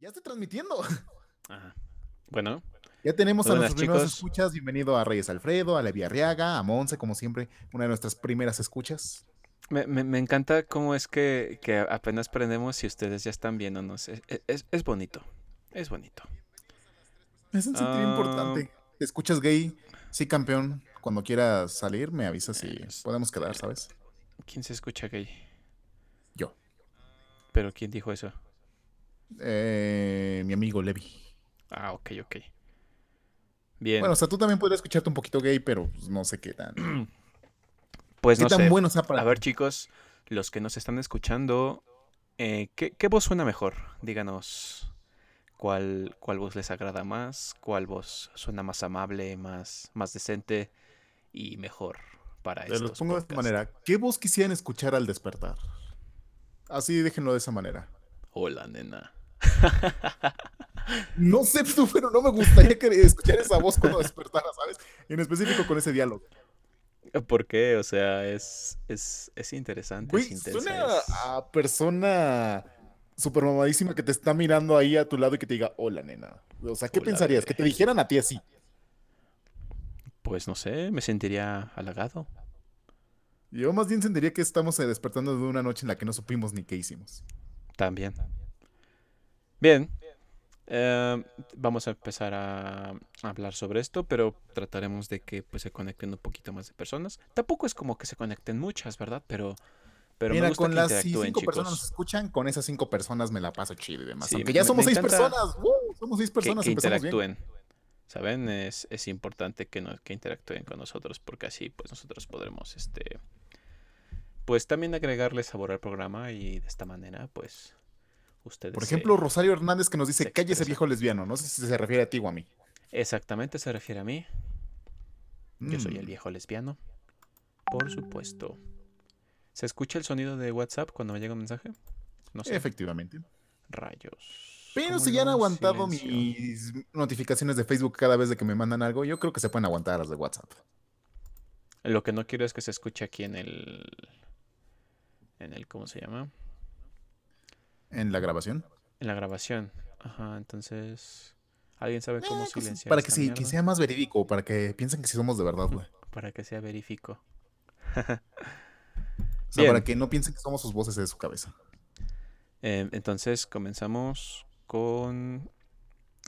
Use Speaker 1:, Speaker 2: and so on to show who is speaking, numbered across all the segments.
Speaker 1: Ya estoy transmitiendo.
Speaker 2: Ajá. Bueno,
Speaker 1: Ya tenemos a nuestros primeros escuchas. Bienvenido a Reyes Alfredo, a Levi Arriaga, a Monse, como siempre, una de nuestras primeras escuchas.
Speaker 2: me, me- me encanta cómo es que, que apenas prendemos y ustedes ya están viéndonos. Es, es- es bonito. Es bonito.
Speaker 1: Es un sentido
Speaker 2: Ah.
Speaker 1: importante. ¿Te escuchas gay? Sí, campeón. Cuando quieras salir, me avisas y podemos quedar, ¿sabes?
Speaker 2: ¿Quién se escucha gay?
Speaker 1: Yo.
Speaker 2: ¿Pero quién dijo eso?
Speaker 1: Eh, mi amigo Levi.
Speaker 2: Ah, ok, ok. Bien.
Speaker 1: Bueno, o sea, tú también podrías escucharte un poquito gay, pero pues, no sé qué tan,
Speaker 2: pues
Speaker 1: qué
Speaker 2: no
Speaker 1: tan
Speaker 2: sé.
Speaker 1: bueno sea para
Speaker 2: A ver, chicos, los que nos están escuchando, eh, ¿qué, qué voz suena mejor? Díganos cuál, cuál voz les agrada más, cuál voz suena más amable, más, más decente y mejor para
Speaker 1: Te los pongo de esta manera. ¿Qué voz quisieran escuchar al despertar? Así déjenlo de esa manera.
Speaker 2: Hola, nena.
Speaker 1: No sé tú, pero no me gustaría que escuchar esa voz cuando despertara, ¿sabes? En específico con ese diálogo.
Speaker 2: ¿Por qué? O sea, es, es, es interesante,
Speaker 1: Güey,
Speaker 2: es intensa.
Speaker 1: suena
Speaker 2: es-
Speaker 1: a persona super mamadísima que te está mirando ahí a tu lado y que te diga, hola, nena. O sea, ¿qué
Speaker 2: Hola,
Speaker 1: pensarías?
Speaker 2: bebé.
Speaker 1: Que te dijeran a ti así.
Speaker 2: Pues no sé, me sentiría halagado.
Speaker 1: Yo más bien sentiría que estamos eh, despertando de una noche en la que no supimos ni qué hicimos.
Speaker 2: También. Bien. eh, vamos a empezar a hablar sobre esto, pero trataremos de que pues, se conecten un poquito más de personas. Tampoco es como que se conecten muchas, ¿verdad? Pero, pero me
Speaker 1: Mira,
Speaker 2: gusta
Speaker 1: con
Speaker 2: que
Speaker 1: las si cinco personas nos
Speaker 2: chicos.
Speaker 1: escuchan, con esas cinco personas me la paso chido y demás.
Speaker 2: Sí,
Speaker 1: Aunque ya
Speaker 2: me-
Speaker 1: somos
Speaker 2: me
Speaker 1: seis personas. Somos seis
Speaker 2: Que,
Speaker 1: personas,
Speaker 2: que
Speaker 1: bien.
Speaker 2: interactúen. ¿Saben? Es, es importante que, no, que interactúen con nosotros porque así pues nosotros podremos este pues también agregarle sabor al programa y de esta manera pues ustedes
Speaker 1: Por
Speaker 2: se-
Speaker 1: ejemplo, Rosario Hernández que nos dice,
Speaker 2: se
Speaker 1: cállese
Speaker 2: expresa.
Speaker 1: viejo lesbiano. No sé si se refiere a ti o a mí.
Speaker 2: Exactamente, se refiere a mí. Yo soy el
Speaker 1: Mm.
Speaker 2: viejo lesbiano. Por supuesto. ¿Se escucha el sonido de WhatsApp cuando me llega un mensaje? No sé.
Speaker 1: Efectivamente.
Speaker 2: Rayos.
Speaker 1: Pero
Speaker 2: ¿Cómo
Speaker 1: si ya han aguantado
Speaker 2: silencio?
Speaker 1: mis notificaciones de Facebook cada vez de que me mandan algo, yo creo que se pueden aguantar las de WhatsApp.
Speaker 2: Lo que no quiero es que se escuche aquí en el. En el. ¿Cómo se llama?
Speaker 1: En la grabación.
Speaker 2: En la grabación. Ajá, entonces. ¿Alguien sabe cómo
Speaker 1: Eh, pues,
Speaker 2: silenciar
Speaker 1: para que,
Speaker 2: esta
Speaker 1: sí, que sea más verídico, para que piensen que sí somos de verdad, güey.
Speaker 2: Para que sea verifico.
Speaker 1: O sea,
Speaker 2: Bien.
Speaker 1: para que no piensen que somos sus voces de su cabeza.
Speaker 2: Eh, entonces comenzamos con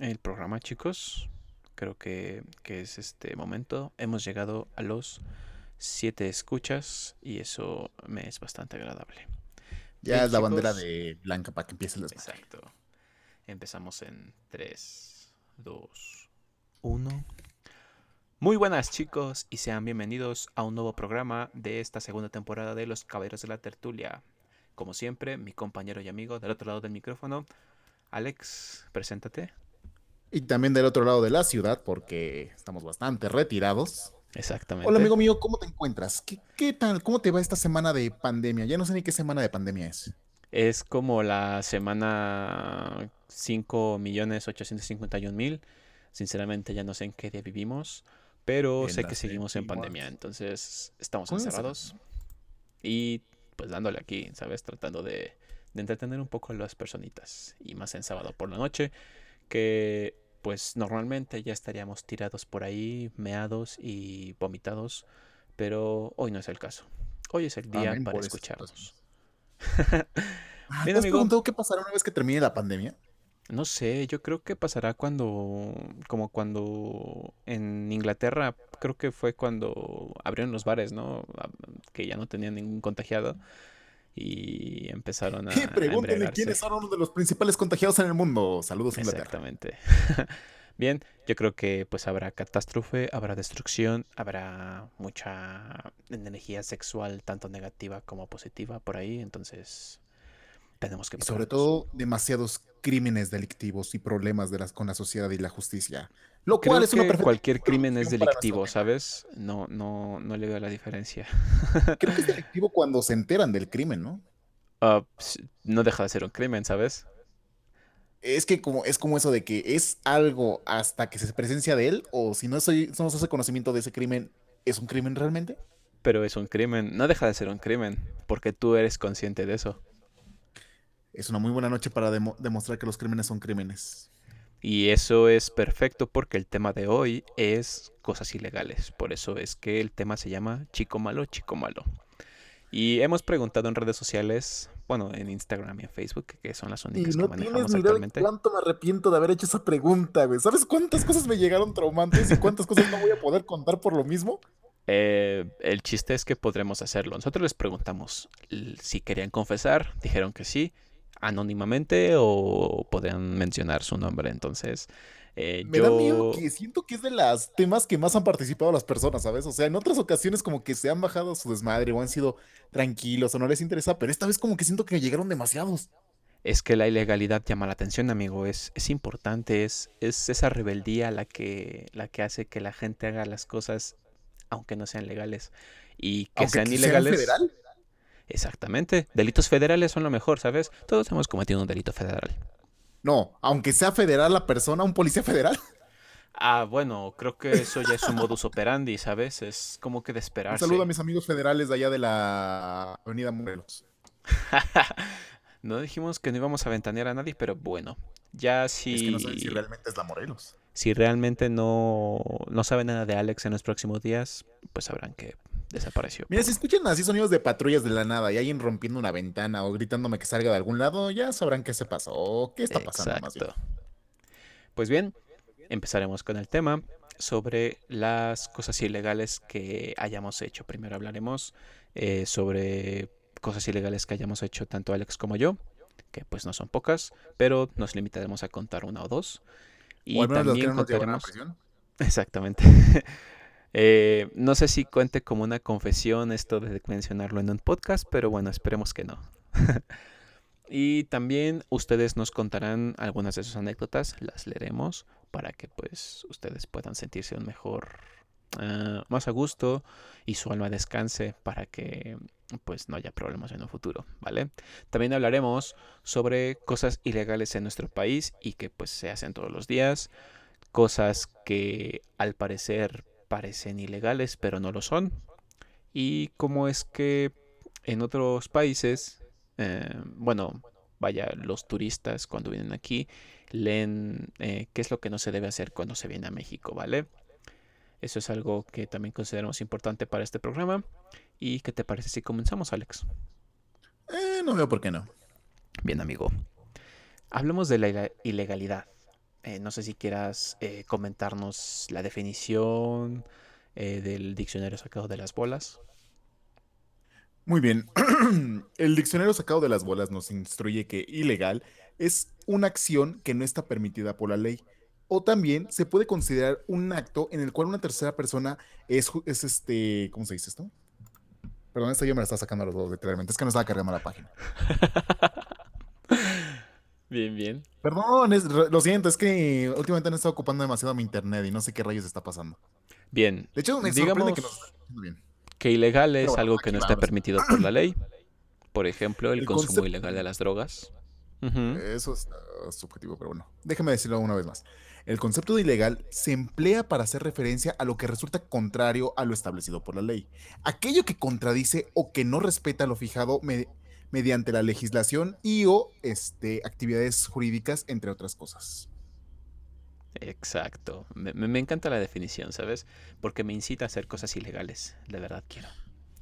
Speaker 2: el programa, chicos. Creo que, que es este momento. Hemos llegado a los siete escuchas y eso me es bastante agradable.
Speaker 1: Ya es la bandera de blanca para que empiece el desmadre.
Speaker 2: Exacto. Empezamos en 3, 2, 1. Muy buenas chicos y sean bienvenidos a un nuevo programa de esta segunda temporada de Los Caballeros de la Tertulia. Como siempre, mi compañero y amigo del otro lado del micrófono, Alex, preséntate.
Speaker 1: Y también del otro lado de la ciudad, porque estamos bastante retirados.
Speaker 2: Exactamente.
Speaker 1: Hola, amigo mío, ¿cómo te encuentras? ¿Qué, qué tal? ¿Cómo te va esta semana de pandemia? Ya no sé ni qué semana de pandemia es.
Speaker 2: Es como la semana 5.851.000. Sinceramente ya no sé en qué día vivimos, pero
Speaker 1: En
Speaker 2: sé que seguimos en pandemia, entonces estamos
Speaker 1: ¿Cómo se
Speaker 2: encerrados y pues dándole aquí, ¿sabes? Tratando de, de entretener un poco a las personitas y más en sábado por la noche, que pues normalmente ya estaríamos tirados por ahí, meados y vomitados, pero hoy no es el caso. Hoy es el día
Speaker 1: Amén
Speaker 2: para escucharnos.
Speaker 1: Ah,
Speaker 2: Bien,
Speaker 1: ¿Te has
Speaker 2: amigo.
Speaker 1: preguntado qué pasará una vez que termine la pandemia?
Speaker 2: No sé, yo creo que pasará cuando, como cuando en Inglaterra, creo que fue cuando abrieron los bares, ¿no? A- Que ya no tenían ningún contagiado y empezaron a,
Speaker 1: pregúntenle quiénes son uno de los principales contagiados en el mundo. Saludos, Inglaterra.
Speaker 2: Exactamente. Bien, yo creo que pues habrá catástrofe, habrá destrucción, habrá mucha energía sexual, tanto negativa como positiva por ahí, entonces tenemos que
Speaker 1: Y sobre todo, demasiados crímenes delictivos y problemas de las, con la sociedad y la justicia. Lo
Speaker 2: Creo
Speaker 1: cual es una
Speaker 2: que
Speaker 1: perfecta
Speaker 2: cualquier crimen es delictivo. ¿sabes? No, no, no le veo la diferencia.
Speaker 1: Creo que es delictivo cuando se enteran del crimen, ¿no?
Speaker 2: Ah, no deja de ser un crimen, ¿sabes?
Speaker 1: Es que como, es como eso de que es algo hasta que se presencia de él, o si no, soy, no se hace conocimiento de ese crimen, ¿es un crimen realmente?
Speaker 2: Pero es un crimen, no deja de ser un crimen, porque tú eres consciente de eso.
Speaker 1: Es una muy buena noche para demo- demostrar que los crímenes son crímenes.
Speaker 2: Y eso es perfecto porque el tema de hoy es cosas ilegales. Por eso es que el tema se llama Chico Malo, Chico Malo. Y hemos preguntado en redes sociales, bueno, en Instagram y en Facebook, que son las
Speaker 1: Y
Speaker 2: únicas
Speaker 1: no
Speaker 2: que
Speaker 1: tienes
Speaker 2: manejamos
Speaker 1: de
Speaker 2: actualmente.
Speaker 1: cuánto me arrepiento de haber hecho esa pregunta, güey. ¿Sabes cuántas cosas me llegaron traumantes y cuántas cosas no voy a poder contar por lo mismo?
Speaker 2: Eh, el chiste es que podremos hacerlo. Nosotros les preguntamos si querían confesar, dijeron que sí, anónimamente o podrían mencionar su nombre. Entonces, eh,
Speaker 1: Me da
Speaker 2: yo...
Speaker 1: miedo que siento que es de los temas que más han participado las personas, ¿sabes? O sea, en otras ocasiones como que se han bajado su desmadre o han sido tranquilos o no les interesa, pero esta vez como que siento que llegaron demasiados.
Speaker 2: Es que la ilegalidad llama la atención, amigo. Es, es importante, es, es esa rebeldía la que, la que hace que la gente haga las cosas aunque no sean legales. Y que
Speaker 1: Aunque
Speaker 2: sean
Speaker 1: que sea
Speaker 2: ilegales.
Speaker 1: federal.
Speaker 2: Exactamente. Delitos federales son lo mejor, ¿sabes? Todos hemos cometido un delito federal.
Speaker 1: No, aunque sea federal la persona, un policía federal.
Speaker 2: Ah, bueno, creo que eso ya es un modus operandi, ¿sabes? Es como que de
Speaker 1: Un
Speaker 2: esperarse.
Speaker 1: saludo a mis amigos federales de allá de la Avenida Morelos.
Speaker 2: no dijimos que no íbamos a ventanear a nadie, pero bueno, ya si,
Speaker 1: Es que no saben si realmente es la Morelos.
Speaker 2: si realmente no, no saben nada de Alex en los próximos días, pues sabrán que desapareció.
Speaker 1: Mira, si escuchan así sonidos de patrullas de la nada y alguien rompiendo una ventana o gritándome que salga de algún lado, ya sabrán qué se pasó o qué está pasando más bien.
Speaker 2: Pues bien, empezaremos con el tema sobre las cosas ilegales que hayamos hecho. Primero hablaremos eh, sobre cosas ilegales que hayamos hecho tanto Alex como yo, que pues no son pocas, pero nos limitaremos a contar una o dos. Y
Speaker 1: o al menos los que
Speaker 2: también
Speaker 1: no
Speaker 2: contaremos...
Speaker 1: prisión.
Speaker 2: Exactamente. Eh, no sé si cuente como una confesión esto de mencionarlo en un podcast, pero bueno, esperemos que no. y también ustedes nos contarán algunas de sus anécdotas, las leeremos para que pues ustedes puedan sentirse un mejor, ah, más a gusto y su alma descanse para que pues no haya problemas en un futuro, ¿vale? También hablaremos sobre cosas ilegales en nuestro país y que pues se hacen todos los días, cosas que al parecer parecen ilegales pero no lo son y cómo es que en otros países, eh, bueno, vaya, los turistas cuando vienen aquí leen eh, qué es lo que no se debe hacer cuando se viene a México, ¿vale? Eso es algo que también consideramos importante para este programa. ¿Y qué te parece si comenzamos, Alex?
Speaker 1: Eh, no veo por qué no.
Speaker 2: Bien, amigo. Hablemos de la ilegalidad. Eh, no sé si quieras eh, comentarnos la definición eh, del diccionario sacado de las bolas.
Speaker 1: Muy bien. El diccionario sacado de las bolas nos instruye que ilegal es una acción que no está permitida por la ley. O también se puede considerar un acto en el cual una tercera persona es, es este. ¿Cómo se dice esto? Perdón, esta yo me la estaba sacando a los dos, literalmente. Es que no estaba cargando la página.
Speaker 2: Bien, bien.
Speaker 1: Perdón, es- lo siento, es que últimamente han estado ocupando demasiado mi internet y no sé qué rayos está pasando.
Speaker 2: Bien.
Speaker 1: De hecho, me
Speaker 2: Digamos-
Speaker 1: que nos bien.
Speaker 2: Que ilegal es
Speaker 1: bueno,
Speaker 2: algo que no está permitido por la ley. Por ejemplo, el,
Speaker 1: El
Speaker 2: consumo
Speaker 1: concepto-
Speaker 2: ilegal de las drogas.
Speaker 1: Eso es subjetivo, pero bueno. Déjame decirlo una vez más. El concepto de ilegal se emplea para hacer referencia a lo que resulta contrario a lo establecido por la ley. Aquello que contradice o que no respeta lo fijado me- mediante la legislación y o este, actividades jurídicas, entre otras cosas.
Speaker 2: Exacto. Me, encanta la definición, ¿sabes? Porque me incita a hacer cosas ilegales. De verdad quiero.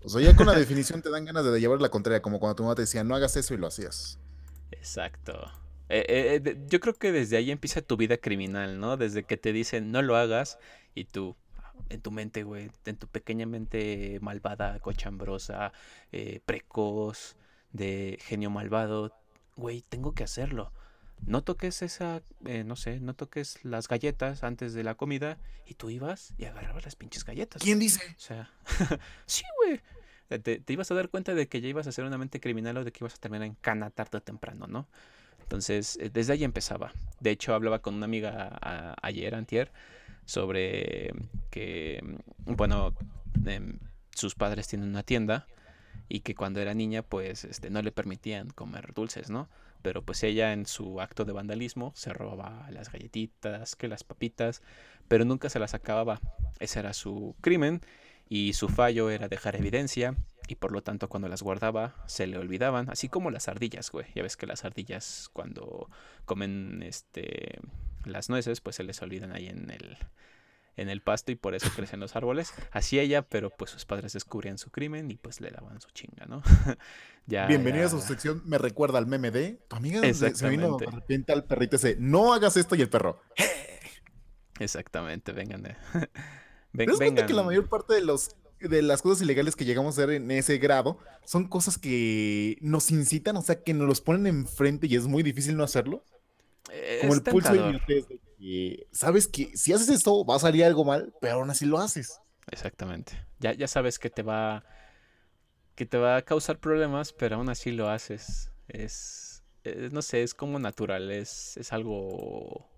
Speaker 1: O sea, ya con la definición te dan ganas de llevar la contraria, como cuando tu mamá te decía, no hagas eso y lo hacías.
Speaker 2: Exacto. Eh, eh, eh, yo creo que desde ahí empieza tu vida criminal, ¿no? Desde que te dicen no lo hagas y tú, en tu mente, güey, en tu pequeña mente malvada, cochambrosa, eh, precoz, de genio malvado, güey, tengo que hacerlo. No toques esa, eh, no sé, no toques las galletas antes de la comida y tú ibas y agarrabas las pinches galletas.
Speaker 1: ¿Quién dice?
Speaker 2: O sea, sí, güey. Te, te ibas a dar cuenta de que ya ibas a ser una mente criminal o de que ibas a terminar en cana tarde o temprano, ¿no? Entonces, eh, desde ahí empezaba. De hecho, hablaba con una amiga a- ayer, antier, sobre que, mm, bueno, em, sus padres tienen una tienda y que cuando era niña, pues, este, no le permitían comer dulces, ¿no? Pero pues ella en su acto de vandalismo se robaba las galletitas, que las papitas, pero nunca se las acababa. Ese era su crimen y su fallo era dejar evidencia y por lo tanto cuando las guardaba se le olvidaban, así como las ardillas, güey. Ya ves que las ardillas cuando comen este las nueces, pues se les olvidan ahí en el en el pasto y por eso crecen los árboles. Así ella, pero pues sus padres descubrían su crimen y pues le daban su chinga, ¿no?
Speaker 1: ya, Bienvenida a su sección, me recuerda al meme de tu amiga se vino de repente al perrito ese, no hagas esto y el perro.
Speaker 2: Exactamente, vengan. De...
Speaker 1: Ven, vengan. que la mayor parte de los de las cosas ilegales que llegamos a hacer en ese grado son cosas que nos incitan, o sea, que nos los ponen enfrente y es muy difícil no hacerlo. Como el pulso de que sabes que si haces esto va a salir algo mal, pero aún así lo haces.
Speaker 2: Exactamente. Ya, ya sabes que te va que te va a causar problemas, pero aún así lo haces. Es, no sé, es como natural, es, es algo,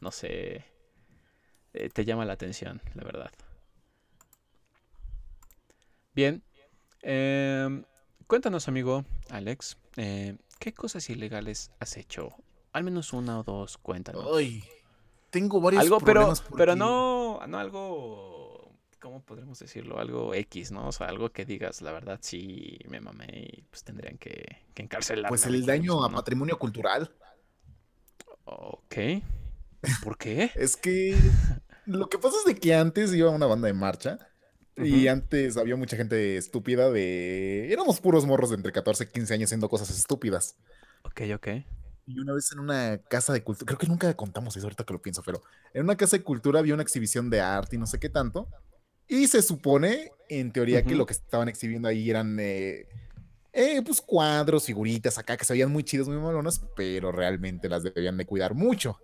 Speaker 2: no sé, eh, te llama la atención, la verdad. Bien, em, cuéntanos amigo Alex, eh, ¿qué cosas ilegales has hecho? Al menos una o dos, cuéntanos.
Speaker 1: Ay, tengo varios
Speaker 2: algo, problemas pero, pero no, no algo, ¿cómo podremos decirlo? Algo X, ¿no? O sea, algo que digas, la verdad, sí me mamé y pues tendrían que, que encarcelarme.
Speaker 1: Pues el daño a patrimonio cultural.
Speaker 2: Ok. ¿Por qué?
Speaker 1: es que lo que pasa es de que antes iba una banda de marcha y antes había mucha gente estúpida de... Éramos puros morros de entre 14 y 15 años haciendo cosas estúpidas.
Speaker 2: Ok, ok.
Speaker 1: Y una vez en una casa de cultura, creo que nunca contamos eso ahorita que lo pienso, pero en una casa de cultura había una exhibición de arte y no sé qué tanto. Y se supone, en teoría, que lo que estaban exhibiendo ahí eran eh, eh, pues cuadros, figuritas acá que se veían muy chidos, muy malonas, pero realmente las debían de cuidar mucho.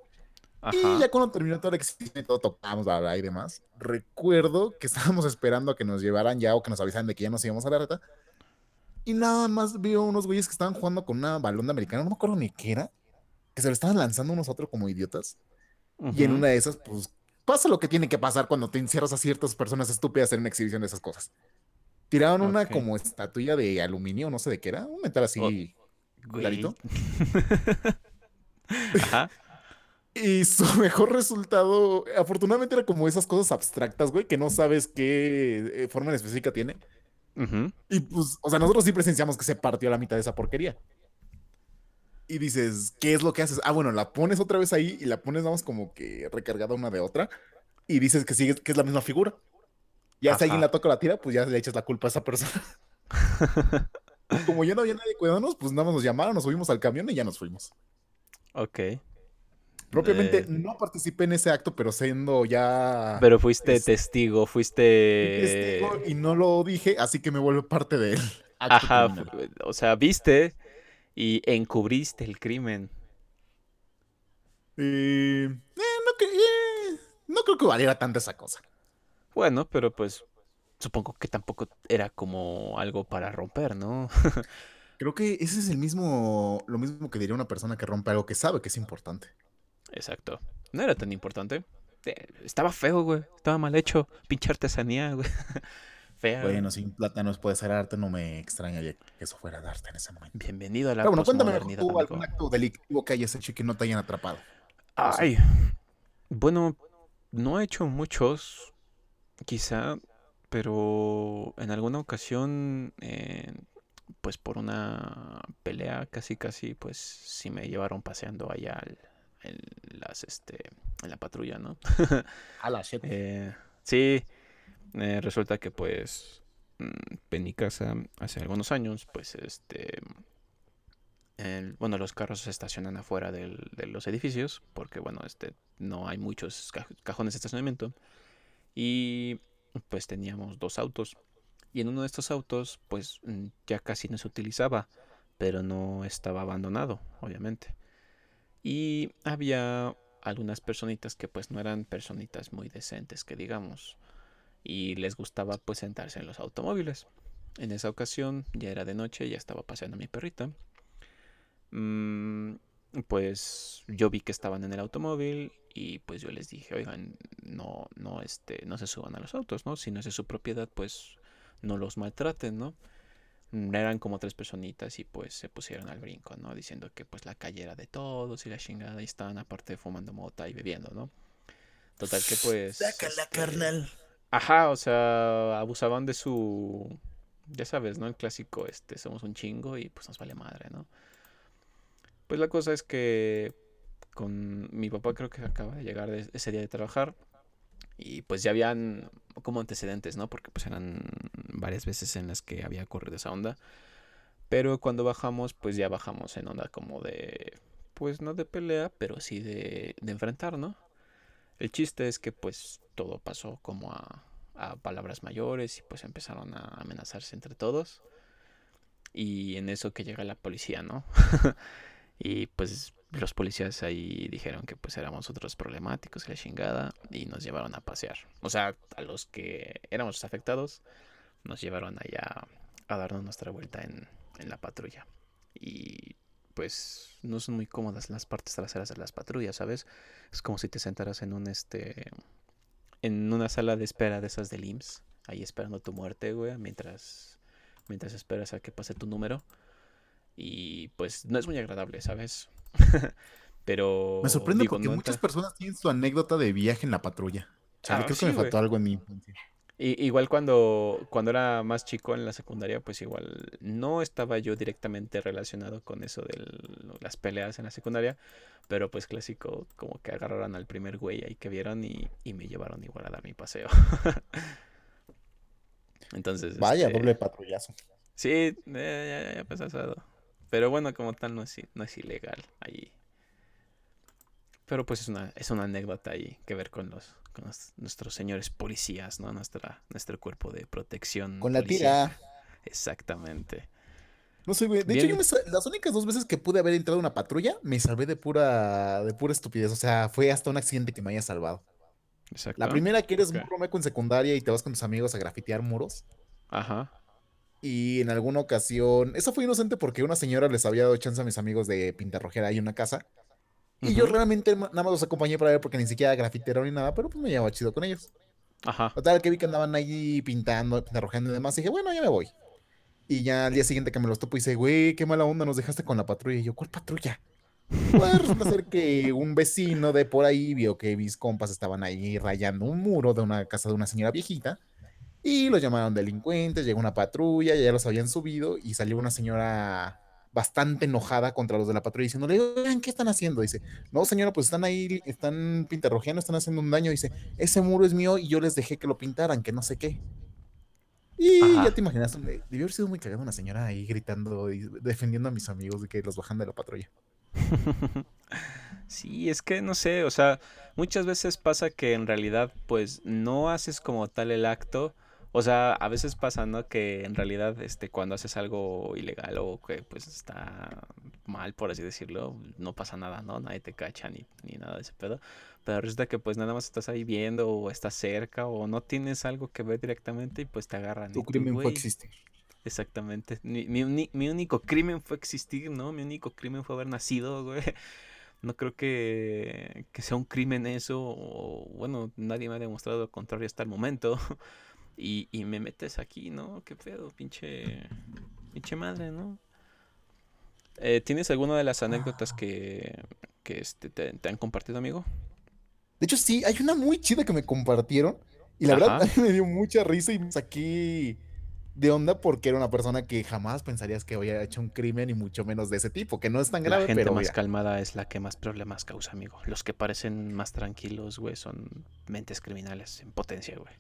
Speaker 1: Y ya cuando terminó toda la exhibición y todo tocamos, bla, y demás, recuerdo que estábamos esperando a que nos llevaran ya o que nos avisaran de que ya nos íbamos a la reta. Y nada más vio unos güeyes que estaban jugando con una balón de americano, no me acuerdo ni qué era, que se lo estaban lanzando unos otros como idiotas. Y en una de esas, pues pasa lo que tiene que pasar cuando te encierras a ciertas personas estúpidas en una exhibición de esas cosas. Tiraron una como estatuilla de aluminio, no sé de qué era, un metal así clarito. Ajá. Y su mejor resultado, afortunadamente era como esas cosas abstractas, güey, que no sabes qué eh, forma específica tiene. Y pues, o sea, nosotros sí presenciamos que se partió la mitad de esa porquería. Y dices, ¿qué es lo que haces? Ah, bueno, la pones otra vez ahí y la pones, vamos, como que recargada una de otra. Y dices que sigue, que es la misma figura. Ya si alguien la toca o la tira, pues ya le echas la culpa a esa persona. como ya no había nadie cuidándonos, pues nada más nos llamaron, nos subimos al camión y ya nos fuimos.
Speaker 2: Ok.
Speaker 1: Propiamente eh, no participé en ese acto, pero siendo ya.
Speaker 2: Pero fuiste testigo, fuiste.
Speaker 1: Testigo y no lo dije, así que me vuelvo parte de él.
Speaker 2: Ajá, o sea, viste y encubriste el crimen.
Speaker 1: Eh, no, no creo que valiera tanto esa cosa.
Speaker 2: Bueno, pero pues supongo que tampoco era como algo para romper, ¿no?
Speaker 1: creo que ese es el mismo, lo mismo que diría una persona que rompe algo que sabe que es importante.
Speaker 2: Exacto. No era tan importante. Eh, estaba feo, güey. Estaba mal hecho. Pinche artesanía, güey.
Speaker 1: Fea. Bueno, sin plátanos puede ser arte, no me extrañaría que eso fuera arte en ese momento.
Speaker 2: Bienvenido a la
Speaker 1: Pero bueno, cuéntame tú algún acto delictivo que hayas hecho y que no te hayan atrapado.
Speaker 2: Ay. Bueno, no he hecho muchos, quizá, pero en alguna ocasión, eh, pues por una pelea casi casi, pues sí me llevaron paseando allá al, en las este en la patrulla, ¿no?
Speaker 1: A la shit.
Speaker 2: Eh, sí, eh, resulta que pues mm, en mi casa hace algunos años, pues este bueno, los carros se estacionan afuera de los edificios porque bueno, este no hay muchos cajones de estacionamiento y pues teníamos dos autos y en uno de estos autos pues mm, ya casi no se utilizaba, pero no estaba abandonado, obviamente. Y había algunas personitas que pues no eran personitas muy decentes, que digamos. Y les gustaba pues sentarse en los automóviles. En esa ocasión ya era de noche, ya estaba paseando mi perrita. Mm, pues yo vi que estaban en el automóvil y pues yo les dije, oigan, no, no, este, no se suban a los autos, ¿no? Si no es de su propiedad, pues no los maltraten, ¿no? Mm, eran como tres personitas y pues se pusieron al brinco, ¿no? Diciendo que pues la calle era de todos y la chingada y estaban aparte fumando mota y bebiendo, ¿no? Total que pues...
Speaker 1: Sácala, este, carnal.
Speaker 2: Ajá, o sea, abusaban de su... ya sabes, ¿no? El clásico, este, somos un chingo y pues nos vale madre, ¿no? Pues la cosa es que con mi papá creo que acaba de llegar ese día de trabajar y pues ya habían como antecedentes, ¿no? Porque pues eran varias veces en las que había ocurrido esa onda. Pero cuando bajamos, pues ya bajamos en onda como de, pues no de pelea, pero sí de, de enfrentar, ¿no? El chiste es que pues todo pasó como a, a palabras mayores y pues empezaron a amenazarse entre todos. Y en eso que llega la policía, ¿no? y pues los policías ahí dijeron que pues éramos otros problemáticos y la chingada y nos llevaron a pasear. O sea, a los que éramos afectados nos llevaron allá a darnos nuestra vuelta en, en la patrulla. Y pues no son muy cómodas las partes traseras de las patrullas, ¿sabes? Es como si te sentaras en un este en una sala de espera de esas del IMSS, ahí esperando tu muerte, güey, mientras mientras esperas a que pase tu número. Y pues no es muy agradable, ¿sabes? Pero.
Speaker 1: Me sorprende porque muchas personas tienen su anécdota de viaje en la patrulla. O sea, ah, creo que me faltó algo en mi infancia.
Speaker 2: igual cuando, cuando era más chico en la secundaria, pues igual no estaba yo directamente relacionado con eso de las peleas en la secundaria, pero pues clásico, como que agarraron al primer güey ahí que vieron y, me llevaron igual a dar mi paseo. Entonces.
Speaker 1: Vaya, este, doble patrullazo.
Speaker 2: Sí, eh, ya, ya, ya, pasado. Pero bueno, como tal no es, no es ilegal ahí. Pero pues es una, es una anécdota ahí que ver con los, con nuestros señores policías, ¿no? Nuestra, nuestro cuerpo de protección.
Speaker 1: Con la tira.
Speaker 2: Exactamente.
Speaker 1: No sé, güey. De hecho, yo las únicas dos veces que pude haber entrado en una patrulla, me salvé de pura, de pura estupidez. O sea, fue hasta un accidente que me haya salvado. Exacto. La primera que eres okay. un en secundaria y te vas con tus amigos a grafitear muros.
Speaker 2: Ajá.
Speaker 1: Y en alguna ocasión, eso fue inocente porque una señora les había dado chance a mis amigos de pintarrojera ahí una casa. Y yo realmente nada más los acompañé para ver porque ni siquiera grafitero ni nada, pero pues me llevaba chido con ellos.
Speaker 2: Ajá.
Speaker 1: Total, que vi que andaban ahí pintando, pintarrojeando y demás. Y dije, bueno, ya me voy. Y ya al día siguiente que me los topo, dice, güey, qué mala onda, nos dejaste con la patrulla. Y yo, ¿cuál patrulla? Pues resulta ser que un vecino de por ahí vio que mis compas estaban ahí rayando un muro de una casa de una señora viejita. Y los llamaron delincuentes, llegó una patrulla, ya los habían subido y salió una señora bastante enojada contra los de la patrulla diciéndole, oigan, ¿qué están haciendo? Dice, no señora, pues están ahí, están pintarrojeando, están haciendo un daño. Dice, ese muro es mío y yo les dejé que lo pintaran, que no sé qué. Y ya te imaginas, debió haber sido muy cagada una señora ahí gritando y defendiendo a mis amigos de que los bajan de la patrulla.
Speaker 2: Sí, es que no sé, o sea, muchas veces pasa que en realidad pues no haces como tal el acto, o sea, a veces pasa, ¿no? Que en realidad, este, cuando haces algo ilegal o que pues está mal, por así decirlo, no pasa nada, ¿no? Nadie te cacha ni, ni nada de ese pedo. Pero resulta que pues nada más estás ahí viendo o estás cerca o no tienes algo que ver directamente y pues te agarran.
Speaker 1: Tu crimen fue existir.
Speaker 2: Exactamente. Mi, mi, mi, único crimen fue existir, ¿no? Mi único crimen fue haber nacido, güey. No creo que, que sea un crimen eso. O, bueno, nadie me ha demostrado lo contrario hasta el momento. Y, y me metes aquí, ¿no? ¿Qué pedo? Pinche. Pinche madre, ¿no? Eh, ¿Tienes alguna de las anécdotas que, que este, te, han compartido, amigo?
Speaker 1: De hecho, sí, hay una muy chida que me compartieron. Y la verdad me dio mucha risa y me saqué de onda porque era una persona que jamás pensarías que había hecho un crimen y mucho menos de ese tipo, que no es tan grave.
Speaker 2: La gente más calmada es la que más problemas causa, amigo. Los que parecen más tranquilos, güey, son mentes criminales en potencia, güey.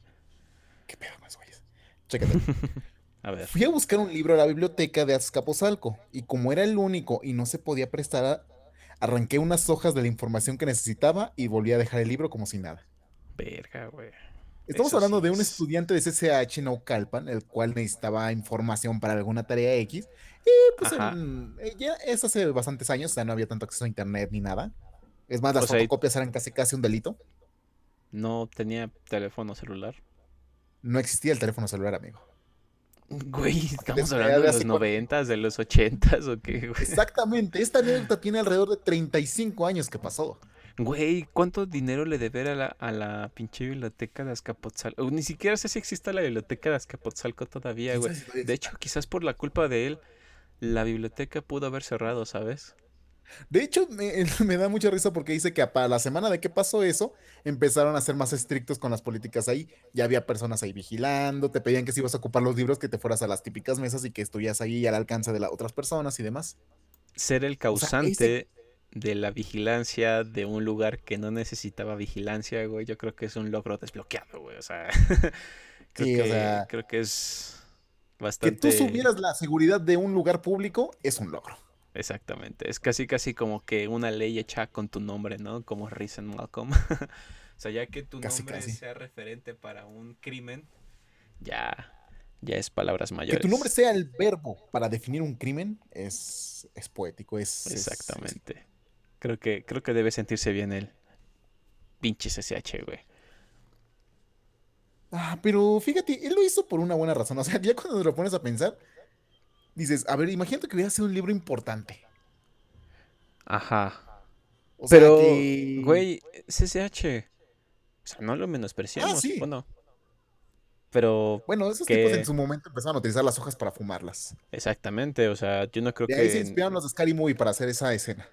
Speaker 1: ¿Qué pedo con güeyes? Chécate. a ver. Fui a buscar un libro a la biblioteca de Azcapotzalco y como era el único y no se podía prestar, arranqué unas hojas de la información que necesitaba y volví a dejar el libro como si nada.
Speaker 2: Verga, güey.
Speaker 1: Estamos hablando de un estudiante de CCH en Naucalpan, el cual necesitaba información para alguna tarea X. Y pues eh, ya es hace bastantes años, o sea, no había tanto acceso a internet ni nada. Es más, las fotocopias eran casi casi un delito.
Speaker 2: No tenía teléfono celular
Speaker 1: no existía el teléfono celular, amigo.
Speaker 2: Güey, estamos hablando de, los noventas, de los ochentas o qué, güey.
Speaker 1: Exactamente, esta anécdota tiene alrededor de 35 años que pasó.
Speaker 2: Güey, ¿cuánto dinero le debe a la, a la pinche biblioteca de Azcapotzalco? Ni siquiera sé si existe la biblioteca de Azcapotzalco todavía, güey. De hecho, quizás por la culpa de él, la biblioteca pudo haber cerrado, ¿sabes?
Speaker 1: De hecho, me, me da mucha risa porque dice que para la semana de que pasó eso, empezaron a ser más estrictos con las políticas ahí. Ya había personas ahí vigilando, te pedían que si ibas a ocupar los libros, que te fueras a las típicas mesas y que estuvieras ahí al alcance de las otras personas y demás.
Speaker 2: Ser el
Speaker 1: O sea, ese,
Speaker 2: causante de la vigilancia de un lugar que no necesitaba vigilancia, güey, yo creo que es un logro desbloqueado, güey. O sea, creo
Speaker 1: sí, o
Speaker 2: que,
Speaker 1: sea,
Speaker 2: creo que es
Speaker 1: que tú
Speaker 2: bastante
Speaker 1: subieras la seguridad de un lugar público es un logro.
Speaker 2: Exactamente. Es casi casi como que una ley hecha con tu nombre, ¿no? Como Reese and Malcolm. O sea, ya que tu
Speaker 1: Casi,
Speaker 2: nombre
Speaker 1: casi.
Speaker 2: sea referente para un crimen, ya, ya es palabras
Speaker 1: Que tu nombre
Speaker 2: mayores.
Speaker 1: sea el verbo para definir un crimen es, es poético, es, es, es-
Speaker 2: Exactamente. Creo que, creo que debe sentirse bien el pinche CCH, güey.
Speaker 1: Ah, pero fíjate, él lo hizo por una buena razón. O sea, ya cuando te lo pones a pensar, dices, a ver, imagínate que hubiera sido un libro importante.
Speaker 2: Ajá.
Speaker 1: O sea,
Speaker 2: Pero,
Speaker 1: que...
Speaker 2: güey, CCH. O sea, no lo
Speaker 1: Ah,
Speaker 2: menospreciamos,
Speaker 1: sí.
Speaker 2: bueno. Pero
Speaker 1: Bueno, esos tipos en
Speaker 2: que,
Speaker 1: su momento empezaron a utilizar las hojas para fumarlas.
Speaker 2: exactamente, o sea, yo no creo
Speaker 1: De ahí se
Speaker 2: que
Speaker 1: inspiraron los de Scary Movie para hacer esa escena.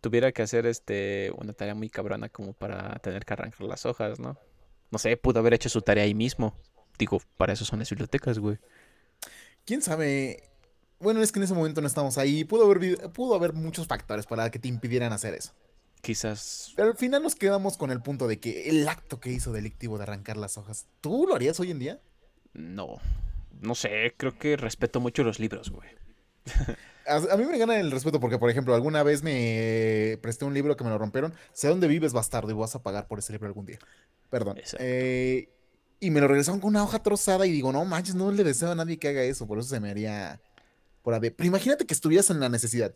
Speaker 2: tuviera que hacer este una tarea muy cabrona como para tener que arrancar las hojas, ¿no? No sé, pudo haber hecho su tarea ahí mismo. Digo, para eso son las bibliotecas, güey.
Speaker 1: ¿Quién sabe? Bueno, es que en ese momento no estamos ahí. Pudo haber, pudo haber muchos factores para que te impidieran hacer eso.
Speaker 2: Quizás
Speaker 1: Pero al final nos quedamos con el punto de que el acto que hizo delictivo de arrancar las hojas, ¿tú lo harías hoy en día?
Speaker 2: no. No sé, creo que respeto mucho los libros, güey.
Speaker 1: A, mí me gana el respeto porque, por ejemplo, alguna vez me presté un libro que me lo rompieron. Sé dónde vives, bastardo, y vas a pagar por ese libro algún día. Perdón. Eh, y me lo regresaron con una hoja trozada y digo, no manches, no le deseo a nadie que haga eso. Por eso se me haría por. Pero imagínate que estuvieras en la necesidad.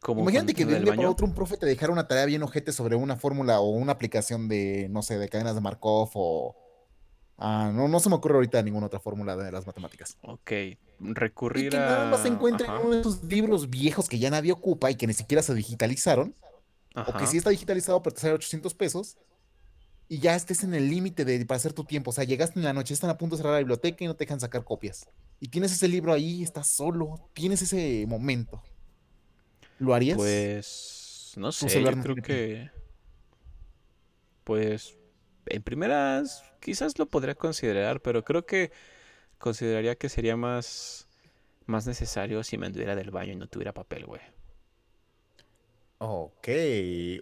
Speaker 2: Como
Speaker 1: Imagínate que de un día para otro un profe te dejara una tarea bien ojete sobre una fórmula o una aplicación de, no sé, de cadenas de Markov o... Ah, no, no se me ocurre ahorita ninguna otra fórmula de las matemáticas.
Speaker 2: Ok,
Speaker 1: Y
Speaker 2: recurrir
Speaker 1: que nada más se
Speaker 2: a...
Speaker 1: encuentre en uno de esos libros viejos que ya nadie ocupa y que ni siquiera se digitalizaron, o que sí está digitalizado pero te sale 800 pesos, y ya estés en el límite de para hacer tu tiempo. O sea, llegaste en la noche, están a punto de cerrar la biblioteca y no te dejan sacar copias. Y tienes ese libro ahí, estás solo, tienes ese momento. ¿Lo harías?
Speaker 2: Pues... No sé, yo creo que... Pues... En primeras, quizás lo podría considerar, pero creo que consideraría que sería más... Más necesario si me anduviera del baño y no tuviera papel, güey.
Speaker 1: Ok,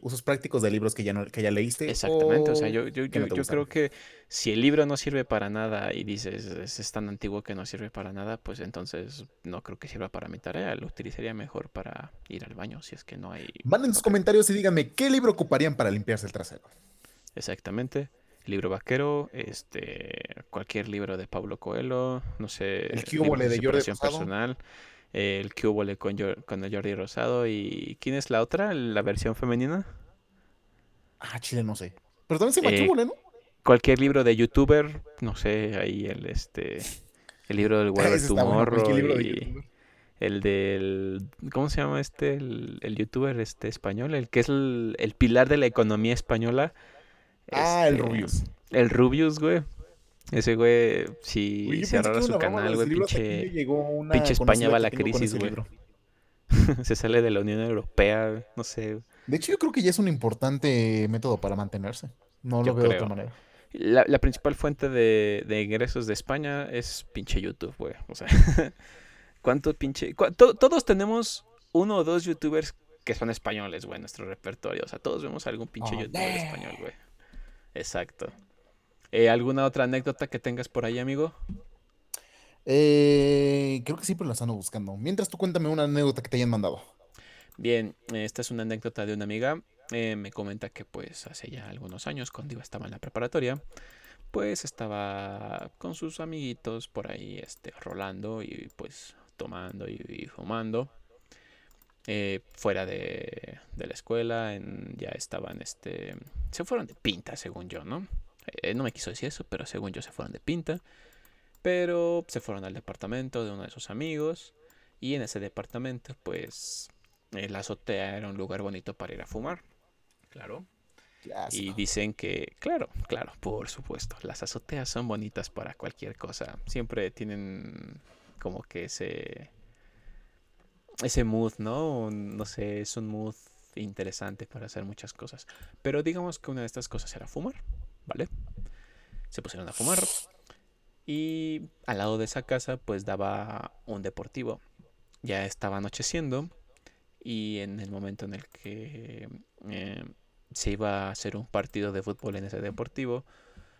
Speaker 1: usos prácticos de libros que ya no, que ya leíste
Speaker 2: Exactamente, o sea, yo, yo,
Speaker 1: que
Speaker 2: yo,
Speaker 1: no
Speaker 2: yo creo que si el libro no sirve para nada y dices es, es tan antiguo que no sirve para nada, pues entonces no creo que sirva para mi tarea, lo utilizaría mejor para ir al baño si es que no hay
Speaker 1: Manden sus comentarios y díganme qué libro ocuparían para limpiarse el trasero.
Speaker 2: Exactamente. Libro vaquero, este, cualquier libro de Pablo Coelho, no sé,
Speaker 1: El cubole
Speaker 2: de
Speaker 1: de Jordi Rosado.
Speaker 2: Personal, el Cúbole con, con el Jordi Rosado y ¿quién es la otra? La versión femenina.
Speaker 1: Ah, chile, no sé. Pero también se llama
Speaker 2: Eh,
Speaker 1: cubole, ¿no?
Speaker 2: cualquier libro de youtuber, no sé, ahí el este el libro del Whatever
Speaker 1: bueno,
Speaker 2: Tomorrow y el del ¿cómo se llama este? El, el youtuber este español, el que es el, el pilar de la economía española,
Speaker 1: Ah, el
Speaker 2: este
Speaker 1: Rubius.
Speaker 2: el Rubius, güey. Ese güey, si
Speaker 1: que
Speaker 2: cerrara su canal, güey, pinche
Speaker 1: llegó
Speaker 2: pinche España va a la crisis, güey. Se sale de la Unión Europea, no sé.
Speaker 1: De hecho, yo creo que ya es un importante método para mantenerse. No lo veo de otra manera.
Speaker 2: La, la principal fuente de, de ingresos de España es pinche YouTube, güey. O sea, ¿cuánto pinche...? to- todos tenemos uno o dos youtubers que son españoles, güey, en nuestro repertorio. O sea, todos vemos algún pinche
Speaker 1: Oh,
Speaker 2: youtuber español, güey. Exacto. Eh, ¿alguna otra anécdota que tengas por ahí, amigo?
Speaker 1: Eh, creo que siempre las ando buscando. Mientras tú cuéntame una anécdota que te hayan mandado.
Speaker 2: Bien, esta es una anécdota de una amiga. Eh, me comenta que pues hace ya algunos años, cuando iba estaba en la preparatoria, pues estaba con sus amiguitos por ahí, este, rolando y pues tomando y, y fumando. eh, fuera de, de la escuela, en- ya estaban, este, se fueron de pinta, según yo, ¿no? Eh, no me quiso decir eso, pero según yo se fueron de pinta. Pero se fueron al departamento de uno de sus amigos y en ese departamento, pues, eh, la azotea era un lugar bonito para ir a fumar. Claro. Y dicen que, claro, claro, por supuesto, las azoteas son bonitas para cualquier cosa. Siempre tienen como que ese, ese mood, ¿no? No sé, es un mood interesante para hacer muchas cosas. Pero digamos que una de estas cosas era fumar, ¿vale? Se pusieron a fumar. Y al lado de esa casa pues daba un deportivo. Ya estaba anocheciendo y en el momento en el que eh, se iba a hacer un partido de fútbol en ese deportivo,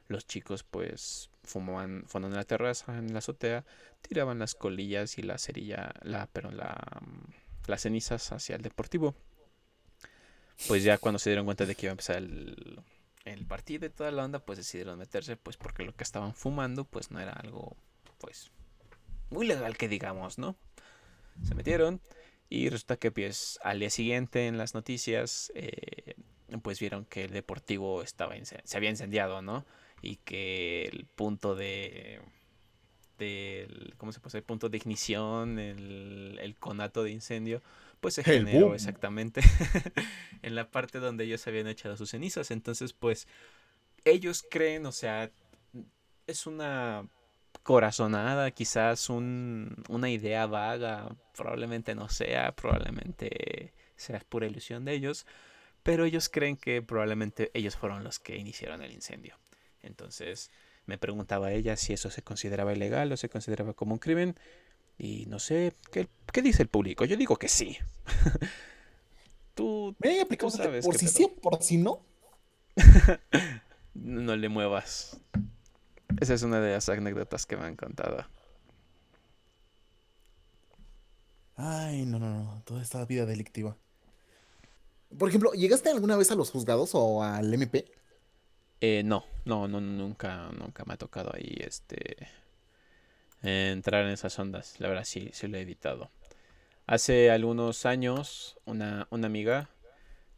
Speaker 2: los chicos pues fumaban, fueron en la terraza, en la azotea, tiraban las colillas y la cerilla, la, pero la, las cenizas hacia el deportivo. Pues ya cuando se dieron cuenta de que iba a empezar el, el partido y toda la onda, pues decidieron meterse, pues porque lo que estaban fumando, pues no era algo, pues, muy legal que digamos, ¿no? Se metieron y resulta que pues al día siguiente en las noticias, eh, pues vieron que el deportivo estaba se había incendiado, ¿no? Y que el punto de ¿cómo se puede El punto de ignición, el, el conato de incendio, pues se generó exactamente en la parte donde ellos habían echado sus cenizas. Entonces, pues ellos creen, o sea, es una corazonada, quizás un, una idea vaga, probablemente no sea, probablemente sea pura ilusión de ellos, pero ellos creen que probablemente ellos fueron los que iniciaron el incendio. Entonces me preguntaba ella si eso se consideraba ilegal o se consideraba como un crimen. Y no sé, ¿qué, qué dice el público? Yo digo que sí. tú,
Speaker 1: tú sabes. Por si sí, por si no.
Speaker 2: no le muevas. Esa es una de las anécdotas que me han contado.
Speaker 1: Ay, no, no, no. Toda esta vida delictiva. Por ejemplo, ¿llegaste alguna vez a los juzgados o al MP?
Speaker 2: Eh, no, no, no, nunca, nunca me ha tocado ahí, este, entrar en esas ondas. La verdad sí, sí lo he evitado. Hace algunos años una, una amiga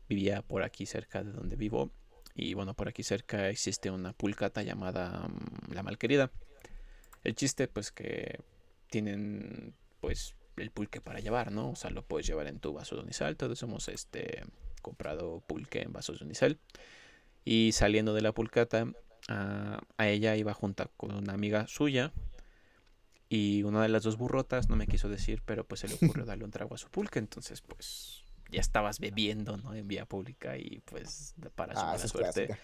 Speaker 2: vivía por aquí cerca de donde vivo. Y bueno, por aquí cerca existe una pulcata llamada mm, La Malquerida. El chiste pues que tienen pues el pulque para llevar, ¿no? O sea, lo puedes llevar en tu vaso de unisal. Todos hemos este, comprado pulque en vasos de unisal. Y saliendo de la pulcata, a, a ella iba junto con una amiga suya y una de las dos burrotas no me quiso decir, pero pues se le ocurrió darle un trago a su pulque. Entonces, pues ya estabas bebiendo, ¿no? En vía pública y pues para su ah, mala suerte.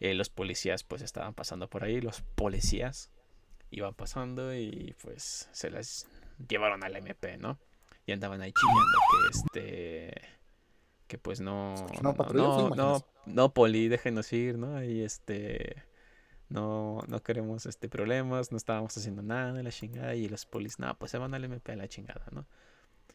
Speaker 2: Eh, los policías pues estaban pasando por ahí, los policías iban pasando y pues se las llevaron al MP, ¿no? Y andaban ahí chillando que este que pues no no no, no, no, poli déjenos ir, ¿no? Y este no, no queremos este problemas, no estábamos haciendo nada, la chingada, y los polis, no, pues se van al MP a la chingada, ¿no?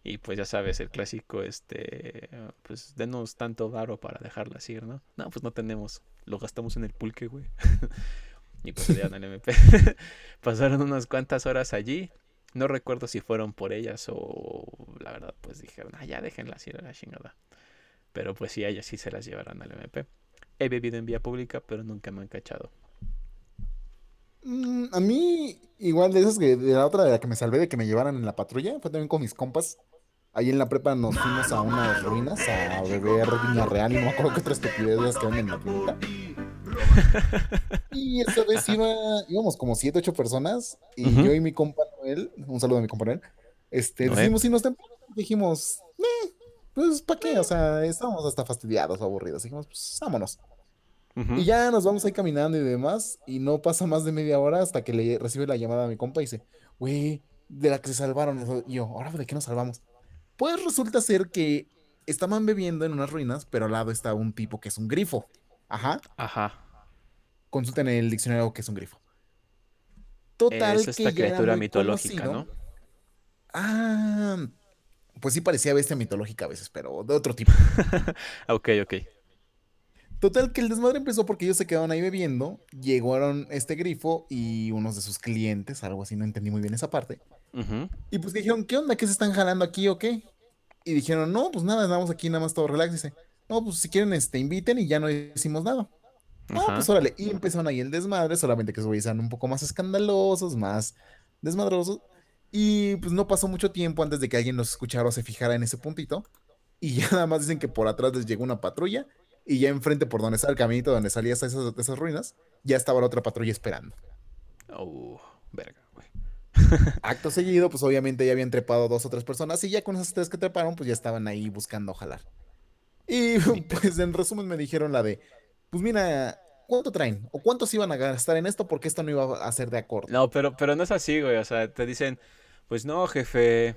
Speaker 2: Y pues ya sabes, el clásico, este, pues denos tanto varo para dejarlas ir, ¿no? No, pues no tenemos, lo gastamos en el pulque, güey. y pues ya al MP. Pasaron unas cuantas horas allí, no recuerdo si fueron por ellas o la verdad, pues dijeron, ah, ya déjenlas ir a la chingada. Pero pues sí, ellas sí se las llevarán al MP. He bebido en vía pública, pero nunca me han cachado.
Speaker 1: Mm, a mí, igual de esas que de la otra de la que me salvé de que me llevaran en la patrulla, fue también con mis compas. Ahí en la prepa nos fuimos a unas ruinas a beber viña real y no me acuerdo qué otras estupideces que en la punta. Y esa vez iba, íbamos como 7, 8 personas y yo y mi compa Noel, un saludo a mi compa Noel, este, decidimos irnos temprano, dijimos, eh, pues ¿para qué? O sea, estábamos hasta fastidiados, aburridos, dijimos, pues vámonos. Y ya nos vamos ahí caminando y demás, y no pasa más de media hora hasta que le recibe la llamada a mi compa y dice, güey, de la que se salvaron. Y yo, ¿ahora de qué nos salvamos? Pues resulta ser que estaban bebiendo en unas ruinas, pero al lado está un tipo que es un grifo. Ajá.
Speaker 2: Ajá.
Speaker 1: Consulten en el diccionario que es un grifo. Total.
Speaker 2: Es esta criatura mitológica, ¿no?
Speaker 1: Ah, pues sí parecía bestia mitológica a veces, pero de otro tipo.
Speaker 2: ok, ok.
Speaker 1: Total, que el desmadre empezó porque ellos se quedaron ahí bebiendo. Llegaron este grifo y unos de sus clientes, algo así, no entendí muy bien esa parte. Y pues dijeron, ¿qué onda? ¿Qué se están jalando aquí o qué? Y dijeron, no, pues nada, andamos aquí nada más todo relax. Dice, no, pues si quieren, este, inviten y ya no decimos nada. No, pues órale. Y empezaron ahí el desmadre, solamente que se eran un poco más escandalosos, más desmadrosos. Y pues no pasó mucho tiempo antes de que alguien los escuchara o se fijara en ese puntito. Y ya nada más dicen que por atrás les llegó una patrulla y ya enfrente por donde está el caminito donde salías esas, esas ruinas, ya estaba la otra patrulla esperando.
Speaker 2: Oh, verga, güey.
Speaker 1: Acto seguido, pues obviamente ya habían trepado dos o tres personas y ya con esas tres que treparon, pues ya estaban ahí buscando jalar. Y pues en resumen me dijeron la de, pues mira, ¿cuánto traen? ¿O cuántos iban a gastar en esto? Porque esto no iba a ser de acuerdo.
Speaker 2: No, pero, pero no es así, güey. O sea, te dicen, pues no, jefe,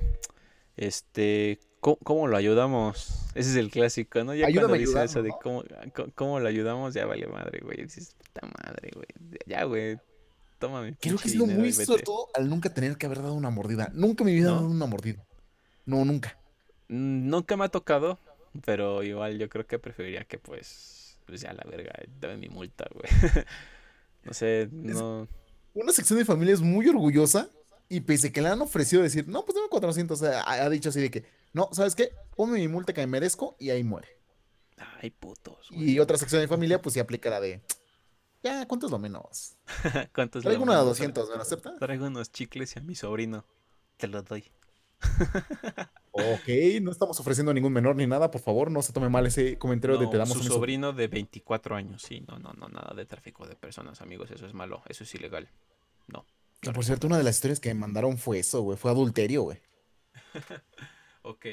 Speaker 2: este, ¿cómo, cómo lo ayudamos? Ese es el clásico, ¿no? Ya cuando
Speaker 1: Ayúdame a
Speaker 2: dice eso de cómo, cómo, cómo lo ayudamos, ya vale madre, güey. Dices, puta madre, güey. Ya, güey, toma mi
Speaker 1: Creo que sido
Speaker 2: dinero
Speaker 1: muy suelto al nunca tener que haber dado una mordida. Nunca me había dado
Speaker 2: ¿No?
Speaker 1: una mordida. No, nunca.
Speaker 2: Mm, Nunca me ha tocado, pero igual yo creo que preferiría que, pues, pues ya la verga, dame mi multa, güey. No sé,
Speaker 1: Es-
Speaker 2: no.
Speaker 1: una sección de familia es muy orgullosa y pese que le han ofrecido decir, no, pues dame 400, o sea, ha, ha dicho así de que, no, ¿sabes qué? Ponme mi multa que me merezco y ahí muere.
Speaker 2: Ay, putos, güey.
Speaker 1: Y otra sección de familia, pues sí aplica la de, ya, ¿cuánto es lo menos?
Speaker 2: ¿Cuánto es
Speaker 1: Traigo una de
Speaker 2: menos? Tra-
Speaker 1: 200, ¿me lo acepta?
Speaker 2: Traigo unos chicles y a mi sobrino. Te los doy.
Speaker 1: Ok, no estamos ofreciendo ningún menor ni nada, por favor, no se tome mal ese comentario de te damos
Speaker 2: su
Speaker 1: un
Speaker 2: sobrino de 24 años. Sí, no, no, no, nada de tráfico de personas, amigos. Eso es malo, eso es ilegal. No. No
Speaker 1: por cierto, una de las historias que me mandaron fue eso, güey, fue adulterio, güey.
Speaker 2: Ok.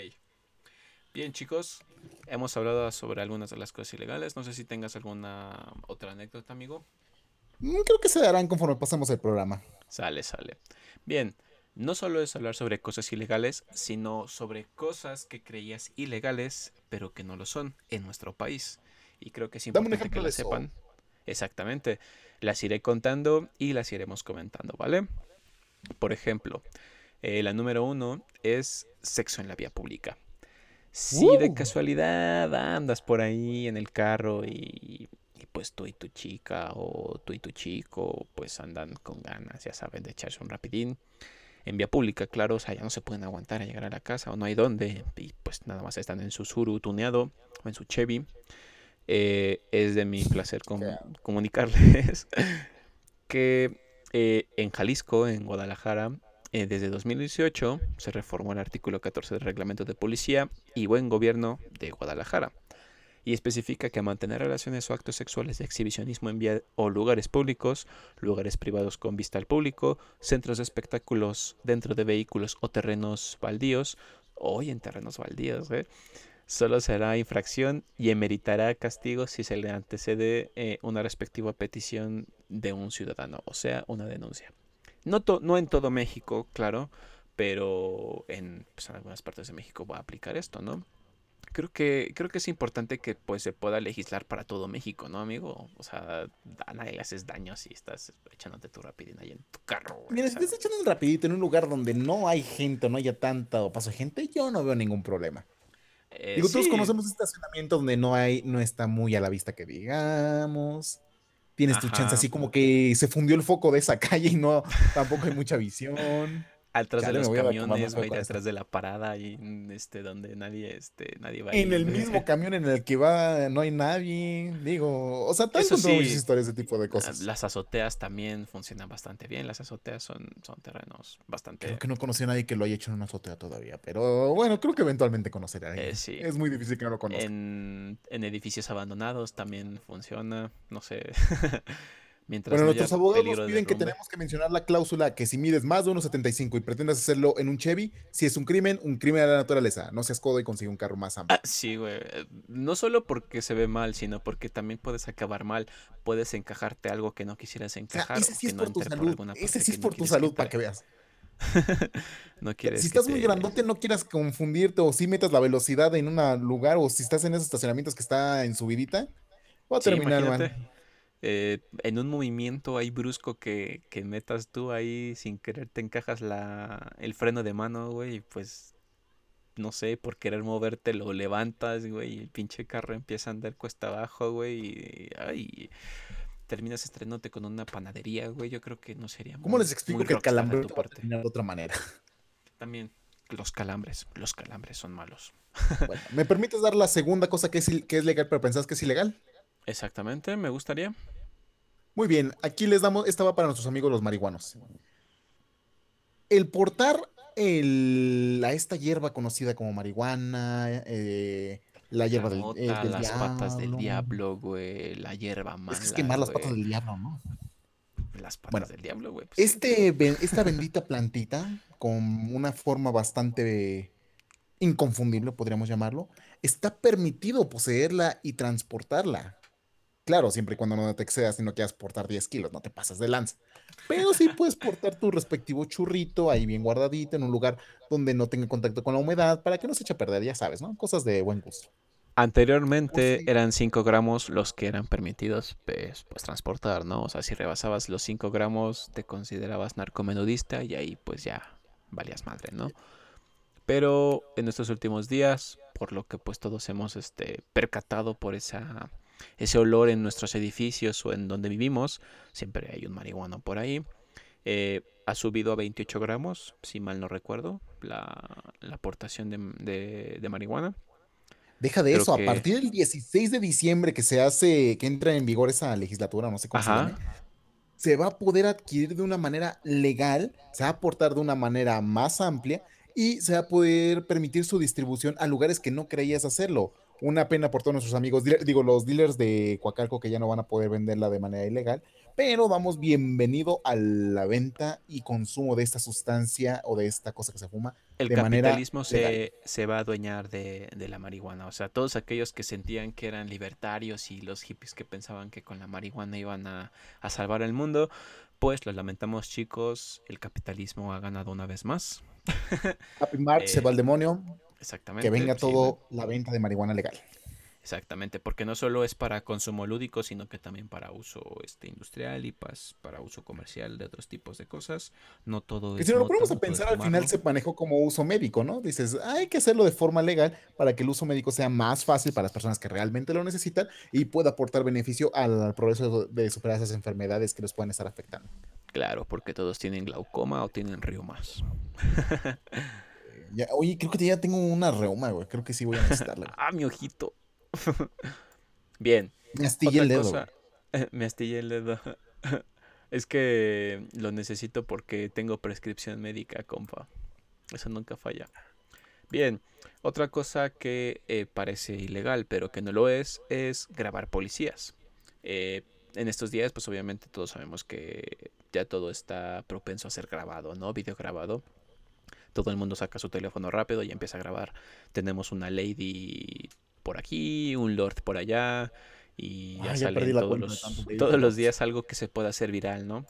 Speaker 2: Bien, chicos. Hemos hablado sobre algunas de las cosas ilegales. No sé si tengas alguna otra anécdota, amigo.
Speaker 1: Mm, Creo que se darán conforme pasemos el programa.
Speaker 2: Sale, sale. Bien, no solo es hablar sobre cosas ilegales, sino sobre cosas que creías ilegales, pero que no lo son en nuestro país. Y creo que es
Speaker 1: Dame un
Speaker 2: importante que
Speaker 1: eso.
Speaker 2: sepan. Exactamente. Las iré contando y las iremos comentando, ¿vale? Por ejemplo, eh, la número uno es sexo en la vía pública. Si de
Speaker 1: Uh.
Speaker 2: casualidad andas por ahí en el carro y, y pues tú y tu chica o tú y tu chico pues andan con ganas, ya saben, de echarse un rapidín en vía pública, claro, o sea, ya no se pueden aguantar a llegar a la casa o no hay dónde y pues nada más están en su Suru tuneado o en su Chevy. Eh, es de mi placer com- comunicarles que eh, en Jalisco, en Guadalajara, eh, desde 2018 se reformó el artículo 14 del reglamento de policía y buen gobierno de Guadalajara y especifica que mantener relaciones o actos sexuales de exhibicionismo en vía o lugares públicos, lugares privados con vista al público, centros de espectáculos dentro de vehículos o terrenos baldíos, hoy en terrenos baldíos, ¿eh? solo será infracción y emeritará castigo si se le antecede eh, una respectiva petición de un ciudadano, o sea, una denuncia. No, to- no en todo México, claro, pero en, pues, en algunas partes de México va a aplicar esto, ¿no? Creo que, creo que es importante que pues se pueda legislar para todo México, ¿no, amigo? O sea, a nadie le haces daño si estás echándote tu rapidín ahí en tu carro, güey.
Speaker 1: Mira, si estás echando un rapidito en un lugar donde no hay gente, no haya tanta o paso de gente, yo no veo ningún problema.
Speaker 2: eh,
Speaker 1: Digo, todos conocemos estacionamientos donde no hay, no está muy a la vista que digamos. Tienes tu chance así como que se fundió el foco de esa calle y no, tampoco hay mucha visión.
Speaker 2: Atrás de los camiones, güey, atrás de la parada y mm, este donde nadie este nadie va
Speaker 1: En
Speaker 2: ahí,
Speaker 1: el
Speaker 2: güey.
Speaker 1: mismo camión en el que va no hay nadie. Digo, o sea, te
Speaker 2: sí,
Speaker 1: muchas historias de tipo de cosas.
Speaker 2: Las azoteas también funcionan bastante bien. Las azoteas son, son terrenos bastante.
Speaker 1: Creo que no conocí a nadie que lo haya hecho en una azotea todavía, pero bueno, creo que eventualmente conoceré a alguien.
Speaker 2: Eh, sí.
Speaker 1: Es muy difícil que no lo conozca.
Speaker 2: En, en edificios abandonados también funciona. No sé. Mientras
Speaker 1: Bueno,
Speaker 2: no
Speaker 1: nuestros abogados nos piden que tenemos que mencionar la cláusula que si mides más de 1,75 y pretendas hacerlo en un Chevy, si es un crimen, un crimen de la naturaleza. No seas codo y consigue un carro más amplio.
Speaker 2: Ah, sí, güey. eh, No solo porque se ve mal, sino porque también puedes acabar mal. Puedes encajarte algo que no quisieras
Speaker 1: o sea,
Speaker 2: encajar.
Speaker 1: ese sí es
Speaker 2: no
Speaker 1: por tu salud. Ese sí es
Speaker 2: no
Speaker 1: por tu salud, para que veas.
Speaker 2: no quieres
Speaker 1: Si estás muy
Speaker 2: te-
Speaker 1: grandote, no quieras confundirte o si metas la velocidad en un lugar o si estás en esos estacionamientos que está en subidita, va a terminar mal.
Speaker 2: Eh, en un movimiento ahí brusco que, que metas tú ahí sin querer te encajas la, el freno de mano, güey, y pues no sé, por querer moverte lo levantas, güey, y el pinche carro empieza a andar cuesta abajo, güey, y ay, terminas estrenándote con una panadería, güey, yo creo que no sería
Speaker 1: ¿Cómo
Speaker 2: muy,
Speaker 1: les explico
Speaker 2: muy
Speaker 1: que el calambre
Speaker 2: tu parte.
Speaker 1: terminar de otra manera?
Speaker 2: También los calambres, los calambres son malos.
Speaker 1: Bueno, ¿me permites dar la segunda cosa que es, que es legal pero pensás que es ilegal?
Speaker 2: Exactamente, me gustaría.
Speaker 1: Muy bien, aquí les damos, esta va para nuestros amigos los marihuanos. El portar el, a esta hierba conocida como marihuana, eh, la
Speaker 2: La
Speaker 1: hierba del, eh, del
Speaker 2: las patas del
Speaker 1: diablo.
Speaker 2: diablo, güey, la hierba mala,
Speaker 1: Es que es quemar las patas del diablo, ¿no?
Speaker 2: Las patas
Speaker 1: Bueno,
Speaker 2: del diablo, güey. pues
Speaker 1: este, esta bendita plantita, con una forma bastante inconfundible, podríamos llamarlo, está permitido poseerla y transportarla. Claro, siempre y cuando no te excedas y no quieras portar 10 kilos, no te pasas de lanza. Pero sí puedes portar tu respectivo churrito ahí bien guardadito en un lugar donde no tenga contacto con la humedad para que no se eche a perder, ya sabes, ¿no? Cosas de buen gusto.
Speaker 2: Anteriormente
Speaker 1: sí.
Speaker 2: eran 5 gramos los que eran permitidos pues, pues, transportar, ¿no? O sea, si rebasabas los 5 gramos te considerabas narcomenudista y ahí pues ya valías madre, ¿no? Pero en estos últimos días, por lo que pues todos hemos este, percatado por esa, ese olor en nuestros edificios o en donde vivimos, siempre hay un marihuano por ahí. eh, ha subido a 28 gramos, si mal no recuerdo, la, la aportación de, de- de marihuana.
Speaker 1: Deja de
Speaker 2: Creo
Speaker 1: eso, a partir del 16 de diciembre que se hace, que entra en vigor esa legislatura, no sé cómo se llame,
Speaker 2: Ajá,
Speaker 1: se va a poder adquirir de una manera legal, se va a aportar de una manera más amplia y se va a poder permitir su distribución a lugares que no creías hacerlo. Una pena por todos nuestros amigos, digo, los dealers de Coacalco que ya no van a poder venderla de manera ilegal, pero damos bienvenido a la venta y consumo de esta sustancia o de esta cosa que se fuma
Speaker 2: el
Speaker 1: de
Speaker 2: capitalismo se, se va a adueñar de, de la marihuana. O sea, todos aquellos que sentían que eran libertarios y los hippies que pensaban que con la marihuana iban a, a salvar el mundo, pues lo lamentamos chicos, el capitalismo ha ganado una vez más.
Speaker 1: Happy March se va al demonio, que
Speaker 2: exactamente,
Speaker 1: venga
Speaker 2: sí, güey.
Speaker 1: todo la venta de marihuana legal.
Speaker 2: Exactamente, porque no solo es para consumo lúdico, sino que también para uso este, industrial y pas- para uso comercial de otros tipos de cosas. No todo
Speaker 1: Que
Speaker 2: es
Speaker 1: si nos lo ponemos a
Speaker 2: no
Speaker 1: pensar, al final se manejó como uso médico, ¿no? Dices, hay que hacerlo de forma legal para que el uso médico sea más fácil para las personas que realmente lo necesitan y pueda aportar beneficio al progreso de superar esas enfermedades que los pueden estar afectando.
Speaker 2: Claro, porque todos tienen glaucoma o tienen riomas.
Speaker 1: Ya- oye, creo que ya tengo una reuma, güey. Creo que sí voy a necesitarla.
Speaker 2: ah, mi ojito. Bien,
Speaker 1: Me astillé el dedo,
Speaker 2: cosa. Me astillé el dedo. Es que lo necesito porque tengo prescripción médica, compa. Eso nunca falla. Bien, otra cosa que eh, parece ilegal, pero que no lo es, es grabar policías. Eh, en estos días, pues obviamente todos sabemos que ya todo está propenso a ser grabado, ¿no? Video grabado. Todo el mundo saca su teléfono rápido y empieza a grabar. Tenemos una lady por aquí, un lord por allá, y ya
Speaker 1: Ah, ya
Speaker 2: sale
Speaker 1: perdí
Speaker 2: en
Speaker 1: la
Speaker 2: todos los, todos los días algo que se pueda hacer viral, ¿no?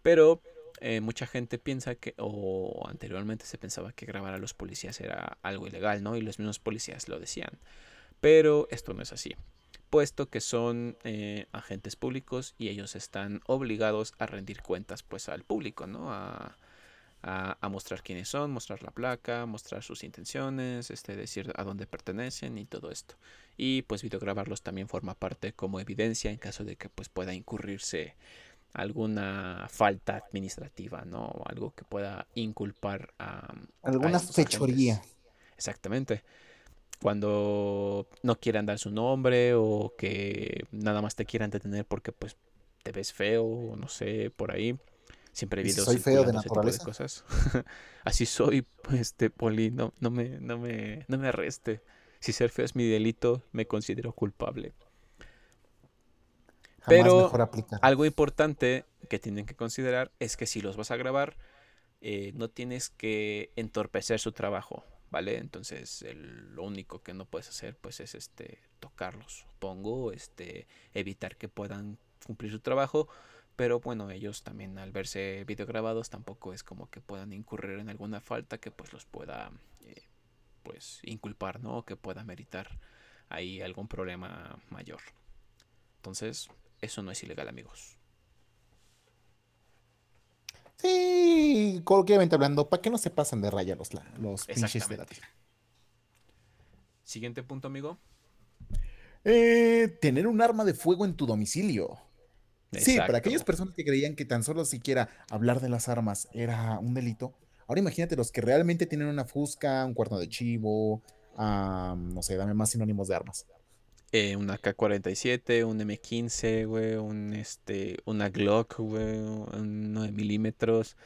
Speaker 2: Pero eh, mucha gente piensa que, o anteriormente se pensaba que grabar a los policías era algo ilegal, ¿no? Y los mismos policías lo decían. Pero esto no es así, puesto que son eh, agentes públicos y ellos están obligados a rendir cuentas pues al público, ¿no? A, a, a mostrar quiénes son, mostrar la placa, mostrar sus intenciones, este, decir a dónde pertenecen y todo esto. Y pues videograbarlos también forma parte como evidencia en caso de que pues pueda incurrirse alguna falta administrativa, ¿no? Algo que pueda inculpar a, a
Speaker 1: Alguna
Speaker 2: agentes.
Speaker 1: fechoría.
Speaker 2: Exactamente. Cuando no quieran dar su nombre o que nada más te quieran detener porque pues te ves feo o no sé, por ahí. Siempre hay
Speaker 1: Y si
Speaker 2: videos
Speaker 1: soy feo de
Speaker 2: tipo de
Speaker 1: naturaleza.
Speaker 2: cosas. Así soy, pues, este Poli, no, no me, no me, no me arreste. Si ser feo es mi delito, me considero culpable. Pero algo importante que tienen que considerar es que si los vas a grabar, eh, no tienes que entorpecer su trabajo, ¿vale? Entonces, el- lo único que no puedes hacer, pues, es este tocarlos, supongo, este, evitar que puedan cumplir su trabajo. Pero bueno, ellos también al verse videograbados tampoco es como que puedan incurrir en alguna falta que pues los pueda eh, pues inculpar, ¿no? O que pueda meritar ahí algún problema mayor. Entonces, eso no es ilegal, amigos.
Speaker 1: Sí, coloquialmente hablando, para que no se pasen de raya los, los pinches de la
Speaker 2: Exactamente. Siguiente punto, amigo.
Speaker 1: Eh, tener un arma de fuego en tu domicilio. Sí, para aquellas personas que creían que tan solo siquiera hablar de las armas era un delito, ahora imagínate los que realmente tienen una fusca, un cuerno de chivo, ah, no sé, dame más sinónimos de armas.
Speaker 2: Eh, un AK-47, un M15, güey, un este, una Glock, güey, un 9 milímetros,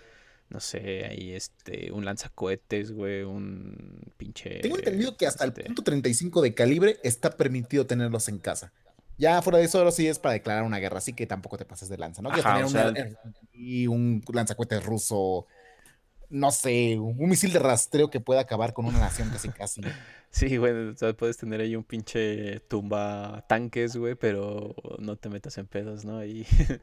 Speaker 2: no sé, ahí este, un lanzacohetes, güey, un pinche,
Speaker 1: Tengo entendido que hasta el
Speaker 2: este,
Speaker 1: punto 35 de calibre está permitido tenerlos en casa. Ya fuera de eso, ahora sí es para declarar una guerra, así que tampoco te pases de lanza, ¿no?
Speaker 2: Ajá,
Speaker 1: tener una-
Speaker 2: sea-
Speaker 1: y un lanzacohetes ruso, no sé, un misil de rastreo que pueda acabar con una nación casi casi.
Speaker 2: Sí, güey, o sea, puedes tener ahí un pinche tumba tanques, güey, pero no te metas en pedos, ¿no? Y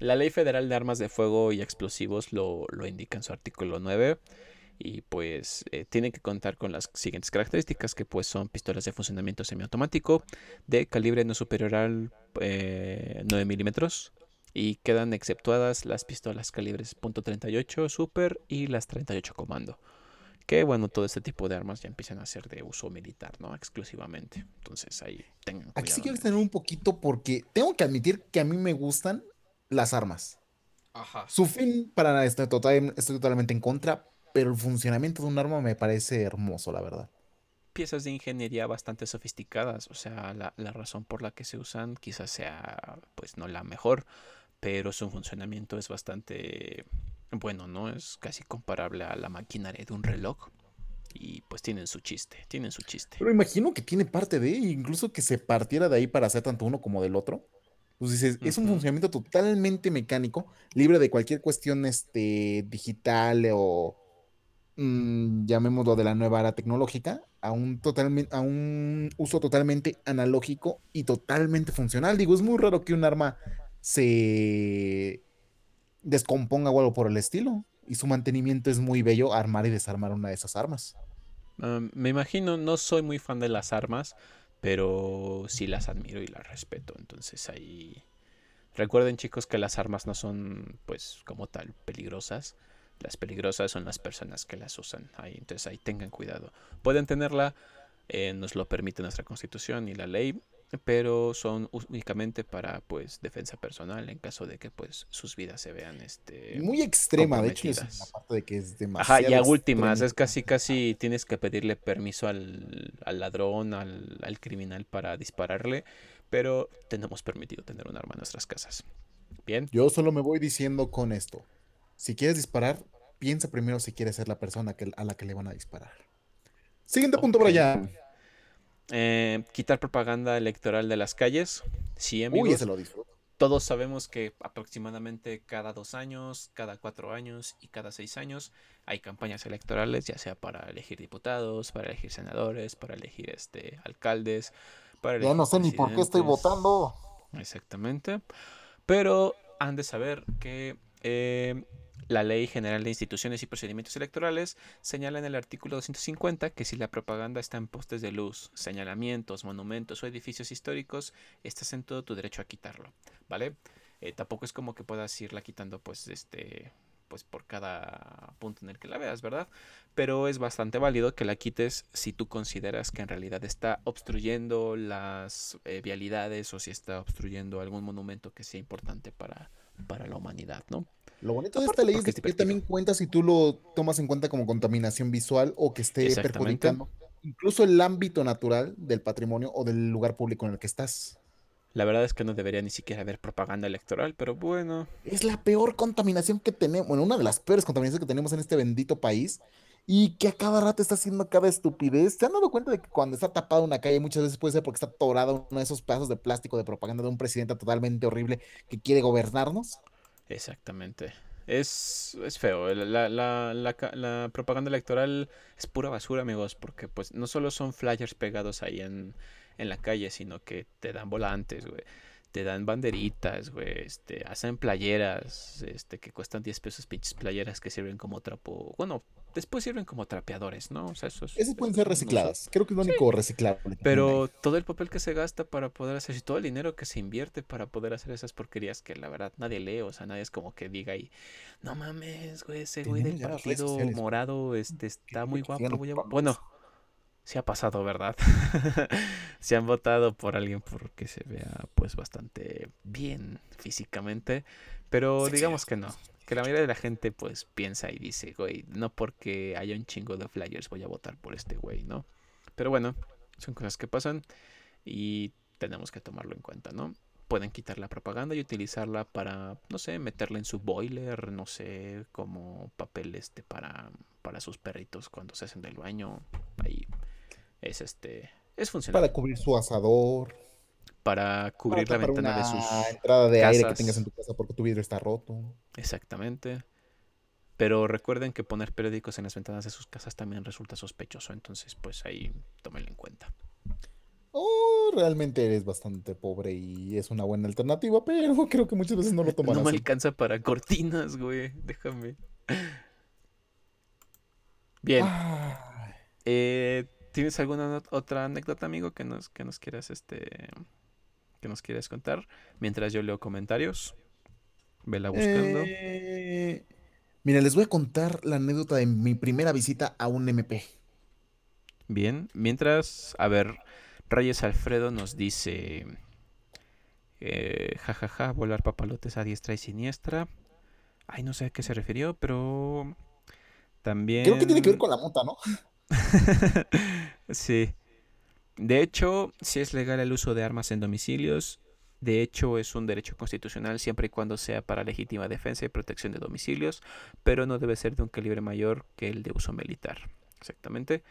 Speaker 2: la Ley Federal de Armas de Fuego y Explosivos lo, lo indica en su artículo 9 y pues eh, tienen que contar con las siguientes características que pues son pistolas de funcionamiento semiautomático de calibre no superior al eh, 9 milímetros y quedan exceptuadas las pistolas calibres .38 super y las 38 comando que bueno, todo este tipo de armas ya empiezan a ser de uso militar, ¿no? Exclusivamente. Entonces ahí tengan cuidado.
Speaker 1: Aquí sí quiero extender un poquito porque tengo que admitir que a mí me gustan las armas.
Speaker 2: Ajá.
Speaker 1: Su fin, para nada, estoy, total- estoy totalmente en contra, pero el funcionamiento de un arma me parece hermoso, la verdad.
Speaker 2: Piezas de ingeniería bastante sofisticadas, o sea, la, la razón por la que se usan quizás sea, pues no la mejor, pero su funcionamiento es bastante bueno, ¿no? Es casi comparable a la maquinaria de un reloj y pues tienen su chiste, tienen su chiste.
Speaker 1: Pero imagino que tiene parte de, incluso que se partiera de ahí para hacer tanto uno como del otro. Pues dices, es un funcionamiento totalmente mecánico, libre de cualquier cuestión este, digital o mm, llamémoslo de la nueva era tecnológica, a un, totalmente, a un uso totalmente analógico y totalmente funcional. Digo, es muy raro que un arma se descomponga o algo por el estilo. Y su mantenimiento es muy bello armar y desarmar una de esas armas.
Speaker 2: Um, me imagino, no soy muy fan de las armas, pero sí las admiro y las respeto. Entonces ahí... Recuerden chicos que las armas no son pues como tal peligrosas. Las peligrosas son las personas que las usan. Ahí, entonces ahí tengan cuidado. Pueden tenerla, eh, nos lo permite nuestra constitución y la ley, pero son únicamente para pues defensa personal en caso de que pues sus vidas se vean este
Speaker 1: Muy extrema, de hecho, es la
Speaker 2: comprometidas.
Speaker 1: parte de que es
Speaker 2: Ajá,
Speaker 1: demasiado
Speaker 2: y a últimas, es casi casi tienes que pedirle permiso al, al ladrón, al, al criminal para dispararle, pero tenemos permitido tener un arma en nuestras casas. Bien,
Speaker 1: Yo solo me voy diciendo con esto. Si quieres disparar, piensa primero si quieres ser la persona que- a la que le van a disparar. Siguiente punto,
Speaker 2: Ok.
Speaker 1: Brian.
Speaker 2: eh, quitar propaganda electoral de las calles. Sí,
Speaker 1: Uy,
Speaker 2: amigos.
Speaker 1: ese lo disfruto.
Speaker 2: Todos sabemos que aproximadamente cada dos años, cada cuatro años y cada seis años hay campañas electorales, ya sea para elegir diputados, para elegir senadores, para elegir este alcaldes, para
Speaker 1: Ya no sé ni por qué estoy votando.
Speaker 2: Exactamente. Pero han de saber que eh, la Ley General de Instituciones y Procedimientos Electorales señala en el artículo 250 que si la propaganda está en postes de luz, señalamientos, monumentos o edificios históricos, estás en todo tu derecho a quitarlo, ¿vale? Eh, tampoco es como que puedas irla quitando, pues, este, pues por cada punto en el que la veas, ¿verdad? Pero es bastante válido que la quites si tú consideras que en realidad está obstruyendo las eh, vialidades o si está obstruyendo algún monumento que sea importante para, para la humanidad, ¿no?
Speaker 1: Lo bonito de esta ley es
Speaker 2: porque
Speaker 1: de
Speaker 2: es
Speaker 1: que también cuenta si tú lo tomas en cuenta como contaminación visual o que esté perjudicando incluso el ámbito natural del patrimonio o del lugar público en el que estás.
Speaker 2: La verdad es que no debería ni siquiera haber propaganda electoral, pero bueno,
Speaker 1: Es la peor contaminación que tenemos, bueno, una de las peores contaminaciones que tenemos en este bendito país y que a cada rato está haciendo cada estupidez. ¿Se han dado cuenta de que cuando está tapada una calle muchas veces puede ser porque está atorada uno de esos pedazos de plástico de propaganda de un presidente totalmente horrible que quiere gobernarnos?
Speaker 2: exactamente. Es, es feo. La, la, la la propaganda electoral es pura basura, amigos, porque pues no solo son flyers pegados ahí en, en la calle, sino que te dan volantes, güey. Te dan banderitas, güey. Este, hacen playeras, este, que cuestan 10 pesos pinches playeras que sirven como trapo. Bueno, después sirven como trapeadores, ¿no? O sea, eso es-
Speaker 1: Esas pueden ser recicladas. Creo que es lo único reciclable. tienen ahí.
Speaker 2: Pero todo el papel que se gasta para poder hacer, y todo el dinero que se invierte para poder hacer esas porquerías que la verdad nadie lee, o sea, nadie es como que diga ahí, no mames, güey, ese güey del partido
Speaker 1: sociales.
Speaker 2: morado este, está muy guapo. voy a-". Bueno, sí ha pasado, ¿verdad? Se han votado por alguien porque se vea pues bastante bien físicamente, pero digamos que no. Que la mayoría de la gente pues piensa y dice, güey, no porque haya un chingo de flyers voy a votar por este güey, ¿no? Pero bueno, son cosas que pasan y tenemos que tomarlo en cuenta, ¿no? Pueden quitar la propaganda y utilizarla para, no sé, meterla en su boiler, no sé, como papel este para, para sus perritos cuando se hacen del baño. Ahí es este, es funcional.
Speaker 1: Para cubrir su asador.
Speaker 2: para cubrir la
Speaker 1: Para
Speaker 2: ventana de sus
Speaker 1: entrada de aire que tengas en
Speaker 2: casas.
Speaker 1: tu casa porque tu vidrio está roto.
Speaker 2: Exactamente. Pero recuerden que poner periódicos en las ventanas de sus casas también resulta sospechoso, entonces pues ahí tómenlo en cuenta.
Speaker 1: O realmente eres bastante pobre y es una buena alternativa, pero creo que muchas veces no lo toman
Speaker 2: No me alcanza para cortinas, güey. Déjame. Bien. Eh, ¿Tienes alguna otra anécdota, amigo, que nos, que nos quieras este que nos quieras contar? Mientras yo leo comentarios. Vela buscando.
Speaker 1: eh, Mira, les voy a contar la anécdota de mi primera visita a un MP.
Speaker 2: Bien. Mientras, a ver, Reyes Alfredo nos dice. Eh, jajaja, volar papalotes a diestra y siniestra. Ay, no sé a qué se refirió, pero. También.
Speaker 1: Creo que tiene que ver con la mota, ¿no?
Speaker 2: sí. De hecho, si es legal el uso de armas en domicilios. De hecho, es un derecho constitucional siempre y cuando sea para legítima defensa y protección de domicilios, pero no debe ser de un calibre mayor que el de uso militar. Exactamente.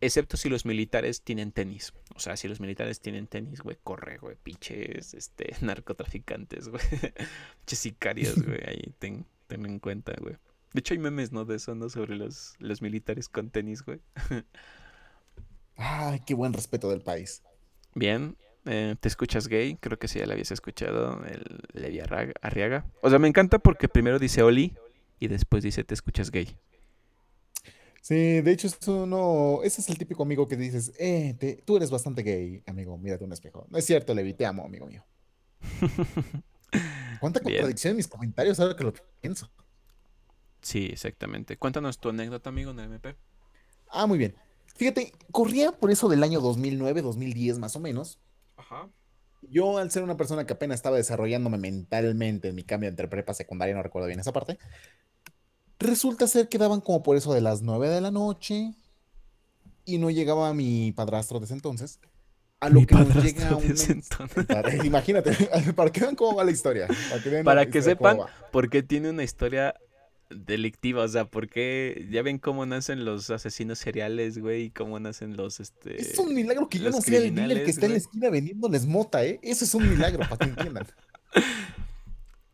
Speaker 2: Excepto si los militares tienen tenis. O sea, si los militares tienen tenis, güey, corre, güey, pinches este, narcotraficantes, güey. Pinches sicarios, güey, ahí ten, ten en cuenta, güey. De hecho, hay memes, ¿no? De eso, ¿no? Sobre los, los militares con tenis, güey.
Speaker 1: Ay, qué buen respeto del país.
Speaker 2: Bien, eh, ¿te escuchas gay? Creo que sí, ya la habías escuchado, el Levi Arraga- Arriaga. O sea, me encanta porque primero dice Oli y después dice te escuchas gay.
Speaker 1: Sí, de hecho, es uno, ese es el típico amigo que dices, eh, te- tú eres bastante gay, amigo, mírate un espejo. No es cierto, Levi, te amo, amigo mío. Cuánta contradicción en mis comentarios ahora que lo pienso.
Speaker 2: Sí, exactamente. Cuéntanos tu anécdota, amigo, en el MP.
Speaker 1: Ah, muy bien. Fíjate, corría por eso del año 2009, 2010 más o menos.
Speaker 2: Ajá.
Speaker 1: Yo, al ser una persona que apenas estaba desarrollándome mentalmente en mi cambio entre prepa secundaria, no recuerdo bien esa parte, resulta ser que daban como por eso de las 9 de la noche y no llegaba mi padrastro de ese entonces. A lo
Speaker 2: Mi
Speaker 1: que nos
Speaker 2: padrastro
Speaker 1: llega un Imagínate, para que vean cómo va la historia. Para que vean
Speaker 2: Para que sepan por qué tiene una historia delictiva, o sea, por qué ya ven cómo nacen los asesinos seriales, güey, y cómo nacen los,
Speaker 1: Es
Speaker 2: este,
Speaker 1: un milagro que yo no sea el dealer que está en la esquina vendiéndoles mota, ¿eh? Eso es un milagro, para que entiendan.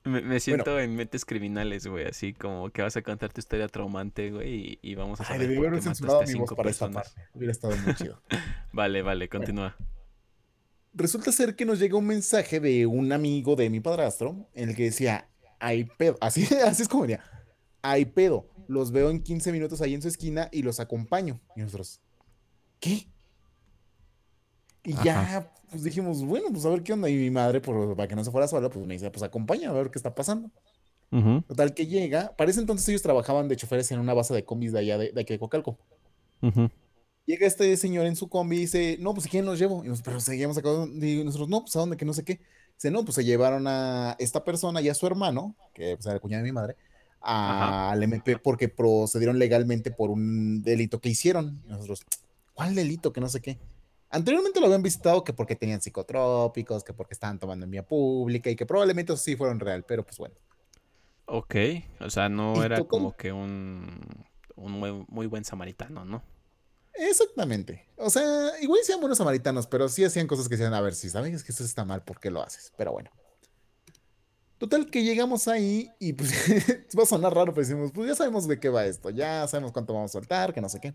Speaker 2: Me, me
Speaker 1: Bueno,
Speaker 2: siento en mentes criminales, güey, así como que vas a contar tu historia traumante, güey, y, y vamos a
Speaker 1: ay,
Speaker 2: saber
Speaker 1: debí
Speaker 2: por
Speaker 1: haber
Speaker 2: qué
Speaker 1: censurado
Speaker 2: a
Speaker 1: mi voz para esta parte. Hubiera estado muy chido.
Speaker 2: Vale, vale,
Speaker 1: Bueno,
Speaker 2: continúa.
Speaker 1: resulta ser que nos llega un mensaje de un amigo de mi padrastro en el que decía, hay pedo. Así, así es como venía, hay pedo. Los veo en 15 minutos ahí en su esquina y los acompaño. Y nosotros, ¿qué? Y
Speaker 2: Ajá.
Speaker 1: ya, pues dijimos, bueno, pues a ver qué onda. Y mi madre, por, para que no se fuera sola, pues me dice, pues acompaña a ver qué está pasando. Total que llega. Para ese entonces ellos trabajaban de choferes en una base de combis de allá de, de aquí de Coacalco. Llega este señor en su combi y dice, no, pues ¿quién los llevo? Y nos- pero seguíamos acá. Y nosotros, no, pues a dónde, que no sé qué. Dice, no, pues se llevaron a esta persona y a su hermano, que pues, era el cuñado de mi madre,
Speaker 2: Ajá.
Speaker 1: al MP porque procedieron legalmente por un delito que hicieron. Nosotros, ¿cuál delito? Que no sé qué. Anteriormente lo habían visitado que porque tenían psicotrópicos, que porque estaban tomando en vía pública y que probablemente eso sí fueron real, pero pues bueno.
Speaker 2: Ok, o sea, no era como que un, un muy, muy buen samaritano, ¿no?
Speaker 1: Exactamente. O sea, igual sean buenos samaritanos, pero sí hacían cosas que decían, a ver, si sabes que esto está mal, ¿por qué lo haces? Pero bueno. Total que llegamos ahí y pues va a sonar raro, pero decimos, pues ya sabemos de qué va esto, ya sabemos cuánto vamos a soltar, que no sé qué.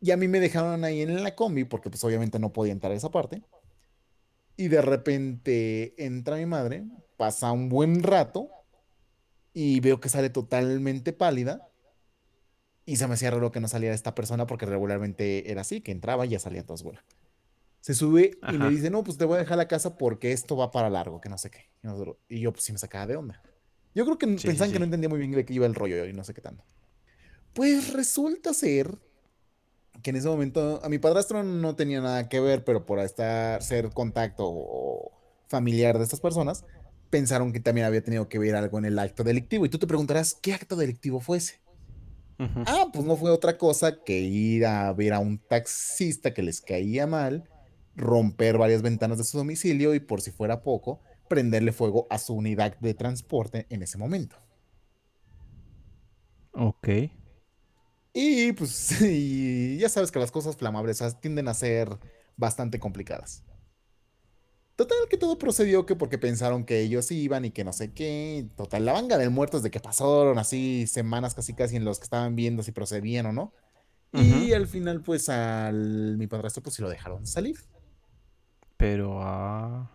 Speaker 1: Y a mí me dejaron ahí en la combi porque pues obviamente no podía entrar a esa parte. Y de repente entra mi madre, pasa un buen rato y veo que sale totalmente pálida y se me hacía raro que no saliera esta persona porque regularmente era así, que entraba y ya salía todos bueno. Se sube y me dice, no, pues te voy a dejar la casa porque esto va para largo, que no sé qué. Y, nosotros- y yo pues sí me sacaba de onda. Yo creo que
Speaker 2: Sí, sí,
Speaker 1: pensaban que no entendía muy bien de qué iba el rollo y no sé qué tanto. Pues resulta ser que en ese momento a mi padrastro no tenía nada que ver, pero por estar, ser contacto o familiar de estas personas, pensaron que también había tenido que ver algo en el acto delictivo. Y tú te preguntarás, ¿qué acto delictivo fue ese? Ah, pues no fue otra cosa que ir a ver a un taxista que les caía mal, romper varias ventanas de su domicilio y por si fuera poco, prenderle fuego a su unidad de transporte en ese momento.
Speaker 2: Ok.
Speaker 1: Y pues y ya sabes que las cosas flamables tienden a ser bastante complicadas. Total que todo procedió que porque pensaron que ellos iban y que no sé qué. Total, la banga de muertos de que pasaron así semanas casi casi en los que estaban viendo si procedían o no. Y al final, pues al mi padrastro, pues sí lo dejaron salir.
Speaker 2: Pero, ah...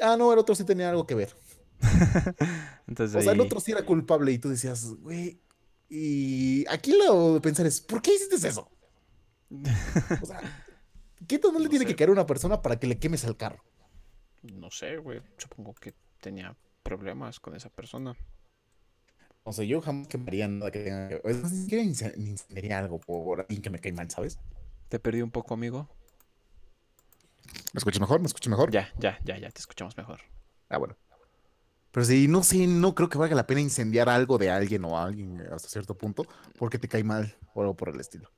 Speaker 1: Ah, no, el otro sí tenía algo que ver.
Speaker 2: Entonces
Speaker 1: O sea, el otro sí era culpable y tú decías, güey. Y aquí lo de pensar es, ¿por qué hiciste eso? O sea, ¿qué le
Speaker 2: No
Speaker 1: tiene que caer a una persona para que le quemes el carro?
Speaker 2: no sé, güey. Supongo que tenía problemas con esa persona.
Speaker 1: O sea, yo jamás quemaría nada que tenga que ver. Ni siquiera ince- ni incendiaría algo por alguien que me cae mal, ¿sabes?
Speaker 2: ¿Te perdí un poco, amigo?
Speaker 1: ¿Me escuchas mejor? ¿Me escuchas mejor?
Speaker 2: Ya, ya, ya, ya, te escuchamos mejor.
Speaker 1: Ah, bueno. Pero sí, no sé, no creo que valga la pena incendiar algo de alguien o a alguien hasta cierto punto porque te cae mal o algo por el estilo.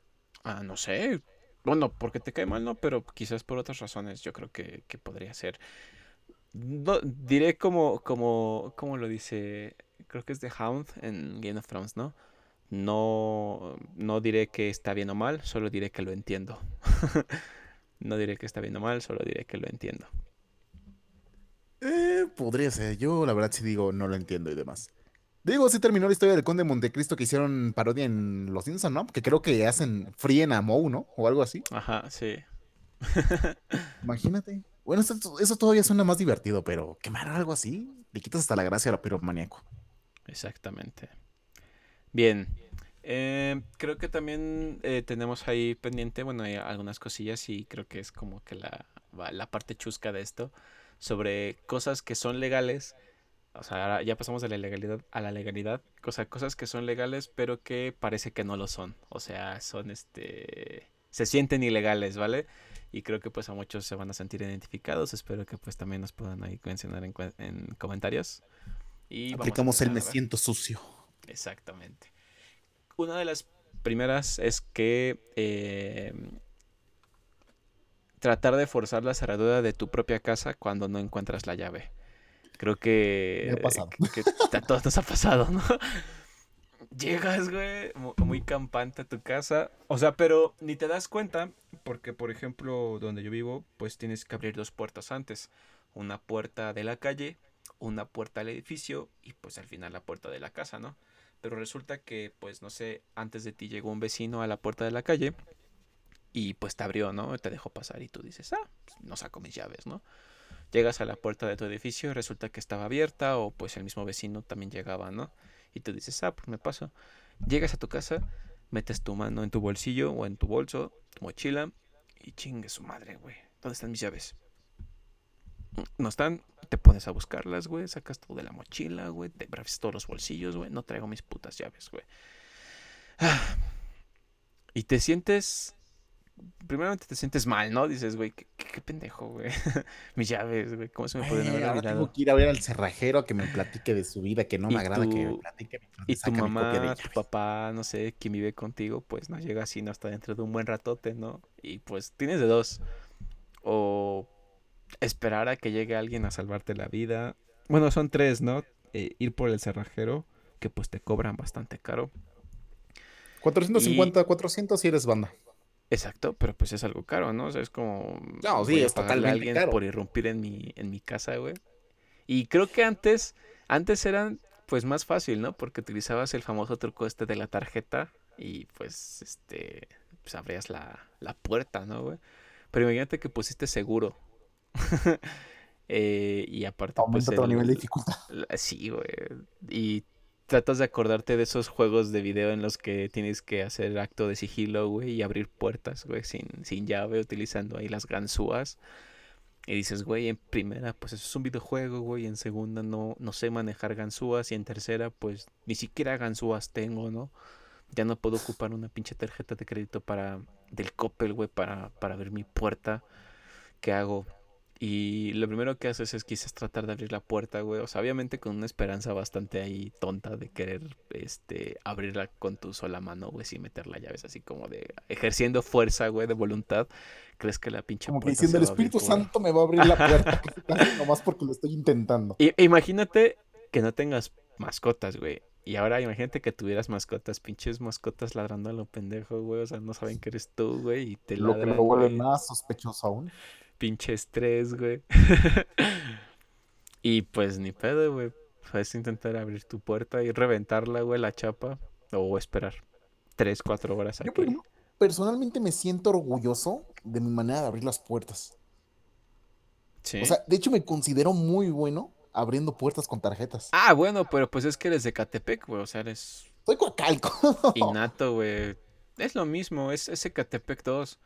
Speaker 2: Ah, no sé. Bueno, porque te cae mal, no, pero quizás por otras razones yo creo que, que podría ser. No, diré como, como, como lo dice, creo que es The Hound en Game of Thrones, ¿no? No, no diré que está bien o mal, solo diré que lo entiendo. No diré que está bien o mal, solo diré que lo entiendo.
Speaker 1: Eh, podría ser. Yo la verdad sí digo, no lo entiendo y demás. Digo, sí terminó la historia del Conde de Montecristo que hicieron parodia en Los Simpson, ¿no? Que creo que hacen fríen a Moe, ¿no? O algo así.
Speaker 2: Ajá, sí.
Speaker 1: Imagínate. Bueno, eso, eso todavía suena más divertido, pero quemar algo así, le quitas hasta la gracia a la piromaníaco.
Speaker 2: Exactamente. Bien. Eh, creo que también eh, tenemos ahí pendiente, bueno, hay algunas cosillas y creo que es como que la, la parte chusca de esto, sobre cosas que son legales, o sea, ahora ya pasamos de la legalidad a la legalidad, cosa, cosas que son legales pero que parece que no lo son, o sea, son este, se sienten ilegales, ¿vale? Y creo que pues a muchos se van a sentir identificados, espero que pues también nos puedan ahí mencionar en, en comentarios y vamos a
Speaker 1: Aplicamos el me siento sucio.
Speaker 2: Exactamente. Una de las primeras es que eh, tratar de forzar la cerradura de tu propia casa cuando no encuentras la llave. Creo
Speaker 1: Me ha
Speaker 2: que,
Speaker 1: pasado.
Speaker 2: que a todos nos ha pasado, ¿no? Llegas, güey, mu- muy campante a tu casa. O sea, pero ni te das cuenta porque, por ejemplo, donde yo vivo, pues tienes que abrir dos puertas antes. Una puerta de la calle, una puerta al edificio y pues al final la puerta de la casa, ¿no? Pero resulta que, pues no sé, antes de ti llegó un vecino a la puerta de la calle y pues te abrió, ¿no? Te dejó pasar y tú dices, ah, pues, no saco mis llaves, ¿no? Llegas a la puerta de tu edificio y resulta que estaba abierta o pues el mismo vecino también llegaba, ¿no? Y tú dices, ah, pues me paso. Llegas a tu casa, metes tu mano en tu bolsillo o en tu bolso, tu mochila y chingue su madre, güey. ¿Dónde están mis llaves? No están, te pones a buscarlas, güey, sacas todo de la mochila, güey, te abres todos los bolsillos, güey, no traigo mis putas llaves, güey. Ah, y te sientes primeramente te sientes mal, ¿no? Dices, güey, qué, qué- qué pendejo, güey. Mis llaves, güey, ¿cómo se me pueden haber
Speaker 1: ahora tengo
Speaker 2: olvidado?
Speaker 1: que ir a ver al cerrajero a que me platique de su vida, que no me agrada que me platique
Speaker 2: y tu mamá, tu papá, no sé, quien vive contigo, pues no llega así, no hasta dentro de un buen ratote, ¿no? Y pues tienes de dos. O esperar a que llegue alguien a salvarte la vida. Bueno, son tres, ¿no? Eh, ir por el cerrajero, que pues te cobran bastante caro. Y
Speaker 1: 450, 400 si eres banda.
Speaker 2: Exacto, pero pues es algo caro, ¿no? O sea, es como
Speaker 1: No, sí, es
Speaker 2: a
Speaker 1: totalmente
Speaker 2: alguien
Speaker 1: caro.
Speaker 2: por irrumpir en mi, en mi casa, güey. Y creo que antes, antes eran pues más fácil, ¿no? Porque utilizabas el famoso truco este de la tarjeta y pues este, pues abrías la, la puerta, ¿no, güey? Pero imagínate que pusiste seguro. Eh, y aparte, pues
Speaker 1: Aumenta otro nivel de
Speaker 2: el,
Speaker 1: dificultad.
Speaker 2: la- sí, güey. Y tratas de acordarte de esos juegos de video en los que tienes que hacer acto de sigilo, güey, y abrir puertas, güey, sin, sin llave, utilizando ahí las ganzúas. Y dices, güey, en primera, pues eso es un videojuego, güey. En segunda, no, no sé manejar ganzúas. Y en tercera, pues ni siquiera ganzúas tengo, ¿no? Ya no puedo ocupar una pinche tarjeta de crédito para del Coppel, güey, para, para abrir mi puerta. ¿Qué hago? Y lo primero que haces es quizás tratar de abrir la puerta, güey. O sea, obviamente con una esperanza bastante ahí tonta de querer este, abrirla con tu sola mano, güey, sin meter la llave. Es así como de ejerciendo fuerza, güey, de voluntad. ¿Crees que la pinche
Speaker 1: Como que
Speaker 2: puerta
Speaker 1: diciendo,
Speaker 2: se
Speaker 1: el
Speaker 2: va a abrir
Speaker 1: Espíritu. Santo me va a abrir la puerta, nomás porque lo estoy intentando.
Speaker 2: I- imagínate que no tengas mascotas, güey. Y ahora imagínate que tuvieras mascotas, pinches mascotas ladrando a lo pendejo, güey. O sea, no saben que eres tú, güey, y te
Speaker 1: Lo que lo vuelve más sospechoso aún.
Speaker 2: Pinche estrés, güey. y pues ni pedo, güey. Puedes intentar abrir tu puerta y reventarla, güey, la chapa. O esperar tres, cuatro horas
Speaker 1: Yo,
Speaker 2: aquí.
Speaker 1: personalmente me siento orgulloso de mi manera de abrir las puertas.
Speaker 2: Sí.
Speaker 1: O sea, de hecho me considero muy bueno abriendo puertas con tarjetas.
Speaker 2: ah, bueno, pero pues es que eres de Catepec, güey. O sea, eres
Speaker 1: Soy coacalco.
Speaker 2: innato, güey. Es lo mismo, es ese Catepec 2.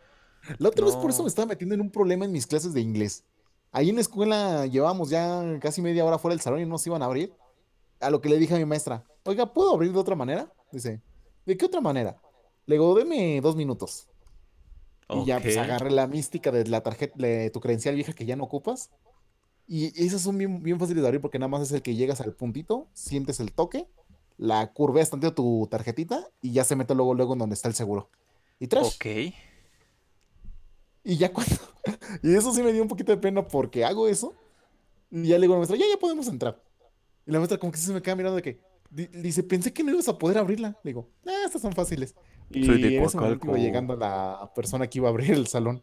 Speaker 1: La otra vez por eso me estaba metiendo en un problema en mis clases de inglés. Ahí en la escuela llevábamos ya casi media hora fuera del salón y no nos iban a abrir. A lo que le dije a mi maestra, oiga, ¿puedo abrir de otra manera? Dice, ¿de qué otra manera? Le digo, deme dos minutos. Y ya pues agarré la mística de la tarjeta, de tu credencial vieja que ya no ocupas. Y esas son bien, bien fáciles de abrir porque nada más es el que llegas al puntito, sientes el toque, la curveas tantito tu tarjetita y ya se mete luego, luego en donde está el seguro. Y trash.
Speaker 2: Ok.
Speaker 1: Y ya cuando. Y eso sí me dio un poquito de pena porque hago eso. Y ya le digo a la maestra, ya, ya podemos entrar. Y la maestra, como que se me queda mirando de que. di- Dice, pensé que no ibas a poder abrirla. Le digo, ah, estas son fáciles. Y
Speaker 2: Soy de
Speaker 1: en ese momento iba
Speaker 2: Coacalco.
Speaker 1: llegando la persona que iba a abrir el salón.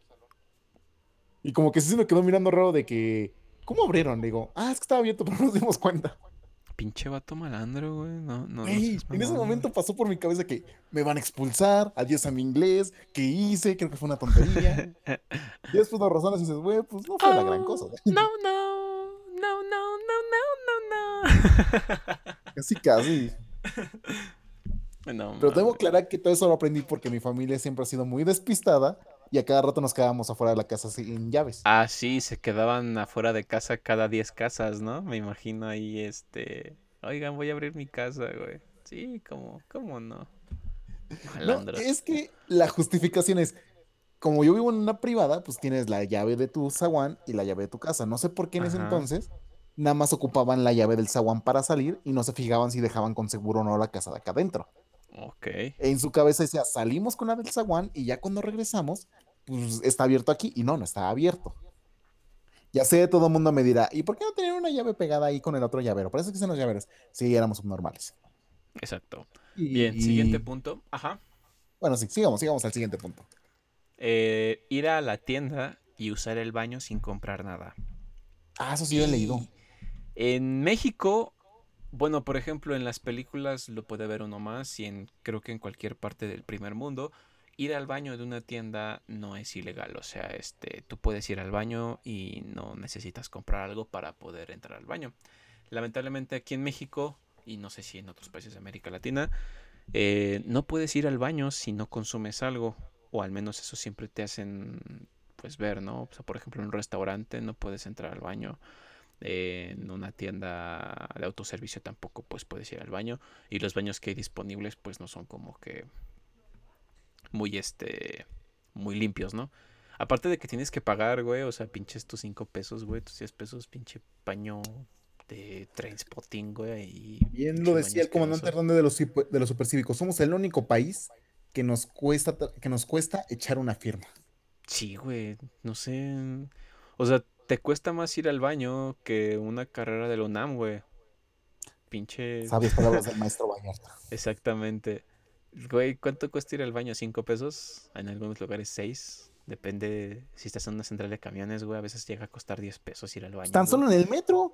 Speaker 1: Y como que sí se me quedó mirando raro de que. ¿Cómo abrieron? Le digo, ah, es que estaba abierto, pero no nos dimos cuenta.
Speaker 2: Pinche vato malandro, güey. No, no. no
Speaker 1: Ey,
Speaker 2: seas
Speaker 1: en ese momento pasó por mi cabeza que me van a expulsar, adiós a mi inglés, ¿qué hice? Creo que fue una tontería. Y después lo razonas y dices, güey, pues no fue la gran cosa.
Speaker 2: Oh, No, no. No, no, no, no, no,
Speaker 1: Casi, casi.
Speaker 2: no. No,
Speaker 1: Pero debo
Speaker 2: mames.
Speaker 1: aclarar que todo eso lo aprendí porque mi familia siempre ha sido muy despistada y a cada rato nos quedábamos afuera de la casa sin llaves.
Speaker 2: Ah, sí, se quedaban afuera de casa cada 10 casas, ¿no? Me imagino ahí, este... Oigan, voy a abrir mi casa, güey. Sí, ¿cómo, cómo no?
Speaker 1: No, es que la justificación es, como yo vivo en una privada, pues tienes la llave de tu zaguán y la llave de tu casa. No sé por qué en ese entonces nada más ocupaban la llave del zaguán para salir y no se fijaban si dejaban con seguro o no la casa de acá adentro.
Speaker 2: Ok.
Speaker 1: En su cabeza decía, salimos con la del zaguán y ya cuando regresamos, pues está abierto aquí. Y no, no está abierto. Ya sé, todo el mundo me dirá, ¿y por qué no tener una llave pegada ahí con el otro llavero? Parece que son los llaveros. Sí, éramos subnormales.
Speaker 2: Exacto.
Speaker 1: Y-
Speaker 2: Bien, siguiente punto. Ajá.
Speaker 1: Bueno, sí, sigamos, sigamos al siguiente punto.
Speaker 2: Eh, ir a la tienda y usar el baño sin comprar nada.
Speaker 1: Ah, eso sí yo he leído.
Speaker 2: Y En México, bueno, por ejemplo, en las películas lo puede ver uno más y en, creo que en cualquier parte del primer mundo, ir al baño de una tienda no es ilegal. O sea, este, tú puedes ir al baño y no necesitas comprar algo para poder entrar al baño. Lamentablemente aquí en México, y no sé si en otros países de América Latina, eh, no puedes ir al baño si no consumes algo. O al menos eso siempre te hacen pues ver, ¿no? O sea, por ejemplo, en un restaurante no puedes entrar al baño. Eh, en una tienda de autoservicio tampoco pues puedes ir al baño. Y los baños que hay disponibles pues no son como que muy este muy limpios, ¿no? Aparte de que tienes que pagar, güey, o sea, pinches tus 5 pesos, güey, tus 10 pesos, pinche paño de Trainspotting, güey, y
Speaker 1: Bien lo decía el comandante. Hernández de los, de los supercívicos. Somos el único país que nos cuesta, que nos cuesta echar una firma.
Speaker 2: Sí, güey, no sé. O sea, te cuesta más ir al baño que una carrera de la UNAM, güey. Pinche.
Speaker 1: Sabias palabras del maestro Vallarta.
Speaker 2: Exactamente. Güey, ¿cuánto cuesta ir al baño? ¿Cinco pesos? En algunos lugares seis. Depende si estás en una central de camiones, güey. A veces llega a costar 10 pesos ir al baño.
Speaker 1: Tan
Speaker 2: güey.
Speaker 1: solo en el metro.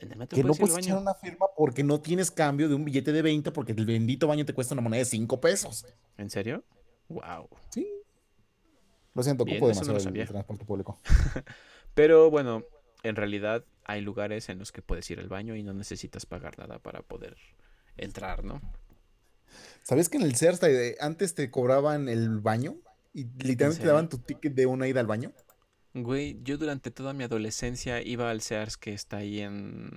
Speaker 2: En el metro
Speaker 1: Que no
Speaker 2: puedes ir al
Speaker 1: puedes echar una firma porque no tienes cambio de un billete de 20 porque el bendito baño te cuesta una moneda de 5 pesos.
Speaker 2: ¿En serio? Wow.
Speaker 1: Sí. Lo siento, ocupo
Speaker 2: eso no
Speaker 1: demasiado el transporte público.
Speaker 2: Pero bueno, en realidad hay lugares en los que puedes ir al baño y no necesitas pagar nada para poder entrar, ¿no?
Speaker 1: ¿Sabías que en el Sears te- antes te cobraban el baño? Y literalmente te daban tu ticket de una ida al baño.
Speaker 2: Güey, yo durante toda mi adolescencia iba al Sears que está ahí en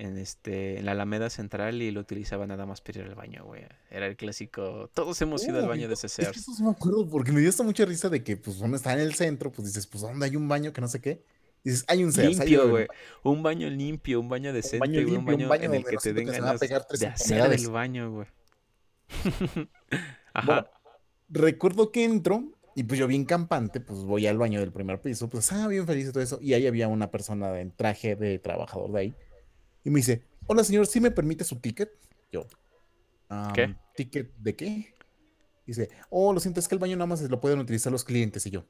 Speaker 2: en este en la Alameda Central y lo utilizaba nada más para ir al baño, güey. Era el clásico. Todos hemos ido al baño de ese
Speaker 1: Es que
Speaker 2: Sears.
Speaker 1: eso sí me acuerdo porque me dio hasta mucha risa de que, pues, uno está en el centro, pues dices, pues, ¿dónde hay un baño que no sé qué? Dices, hay un Sears,
Speaker 2: Limpio,
Speaker 1: un
Speaker 2: güey.
Speaker 1: baño.
Speaker 2: Un baño limpio, un baño decente,
Speaker 1: baño
Speaker 2: un
Speaker 1: limpio, un
Speaker 2: baño
Speaker 1: baño
Speaker 2: en el que te den ganas
Speaker 1: pegar tres
Speaker 2: de hacer el baño, güey.
Speaker 1: Bueno,
Speaker 2: Ajá.
Speaker 1: recuerdo que entro y pues yo bien campante, pues voy al baño del primer piso, pues, ah, bien feliz y todo eso. Y ahí había una persona en traje de trabajador de ahí. Y me dice, hola señor, ¿sí me permite su ticket? Yo,
Speaker 2: ¿Qué?
Speaker 1: "Am, ¿ticket de qué? Dice, oh, lo siento, es que el baño nada más lo pueden utilizar los clientes. Y yo,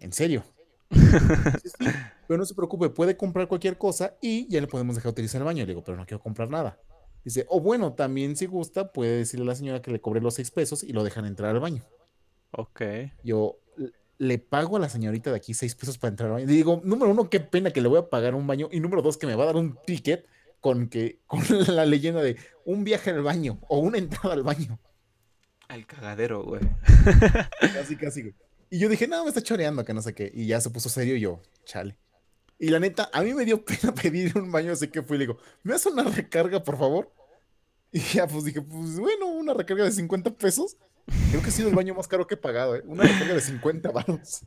Speaker 1: ¿en serio? Sí, pero no se preocupe, puede comprar cualquier cosa y ya le podemos dejar utilizar el baño. Le digo, pero no quiero comprar nada. Dice, o bueno, también si gusta, puede decirle a la señora que le cobre los seis pesos y lo dejan entrar al baño.
Speaker 2: Ok.
Speaker 1: Yo "L- le pago a la señorita de aquí seis pesos para entrar al baño. Y digo, número uno, qué pena que le voy a pagar un baño. Y número dos, que me va a dar un ticket con, que, con la leyenda de un viaje al baño o una entrada al baño.
Speaker 2: Al cagadero, güey.
Speaker 1: Casi, casi, güey. Y yo dije, no, me está choreando, que no sé qué. Y ya se puso serio y yo, chale. Y la neta, a mí me dio pena pedir un baño, así que fui y le digo, ¿me das una recarga, por favor? Y ya, pues dije, pues bueno, una recarga de 50 pesos. Creo que ha sido el baño más caro que he pagado, ¿eh? Una recarga de 50 baros.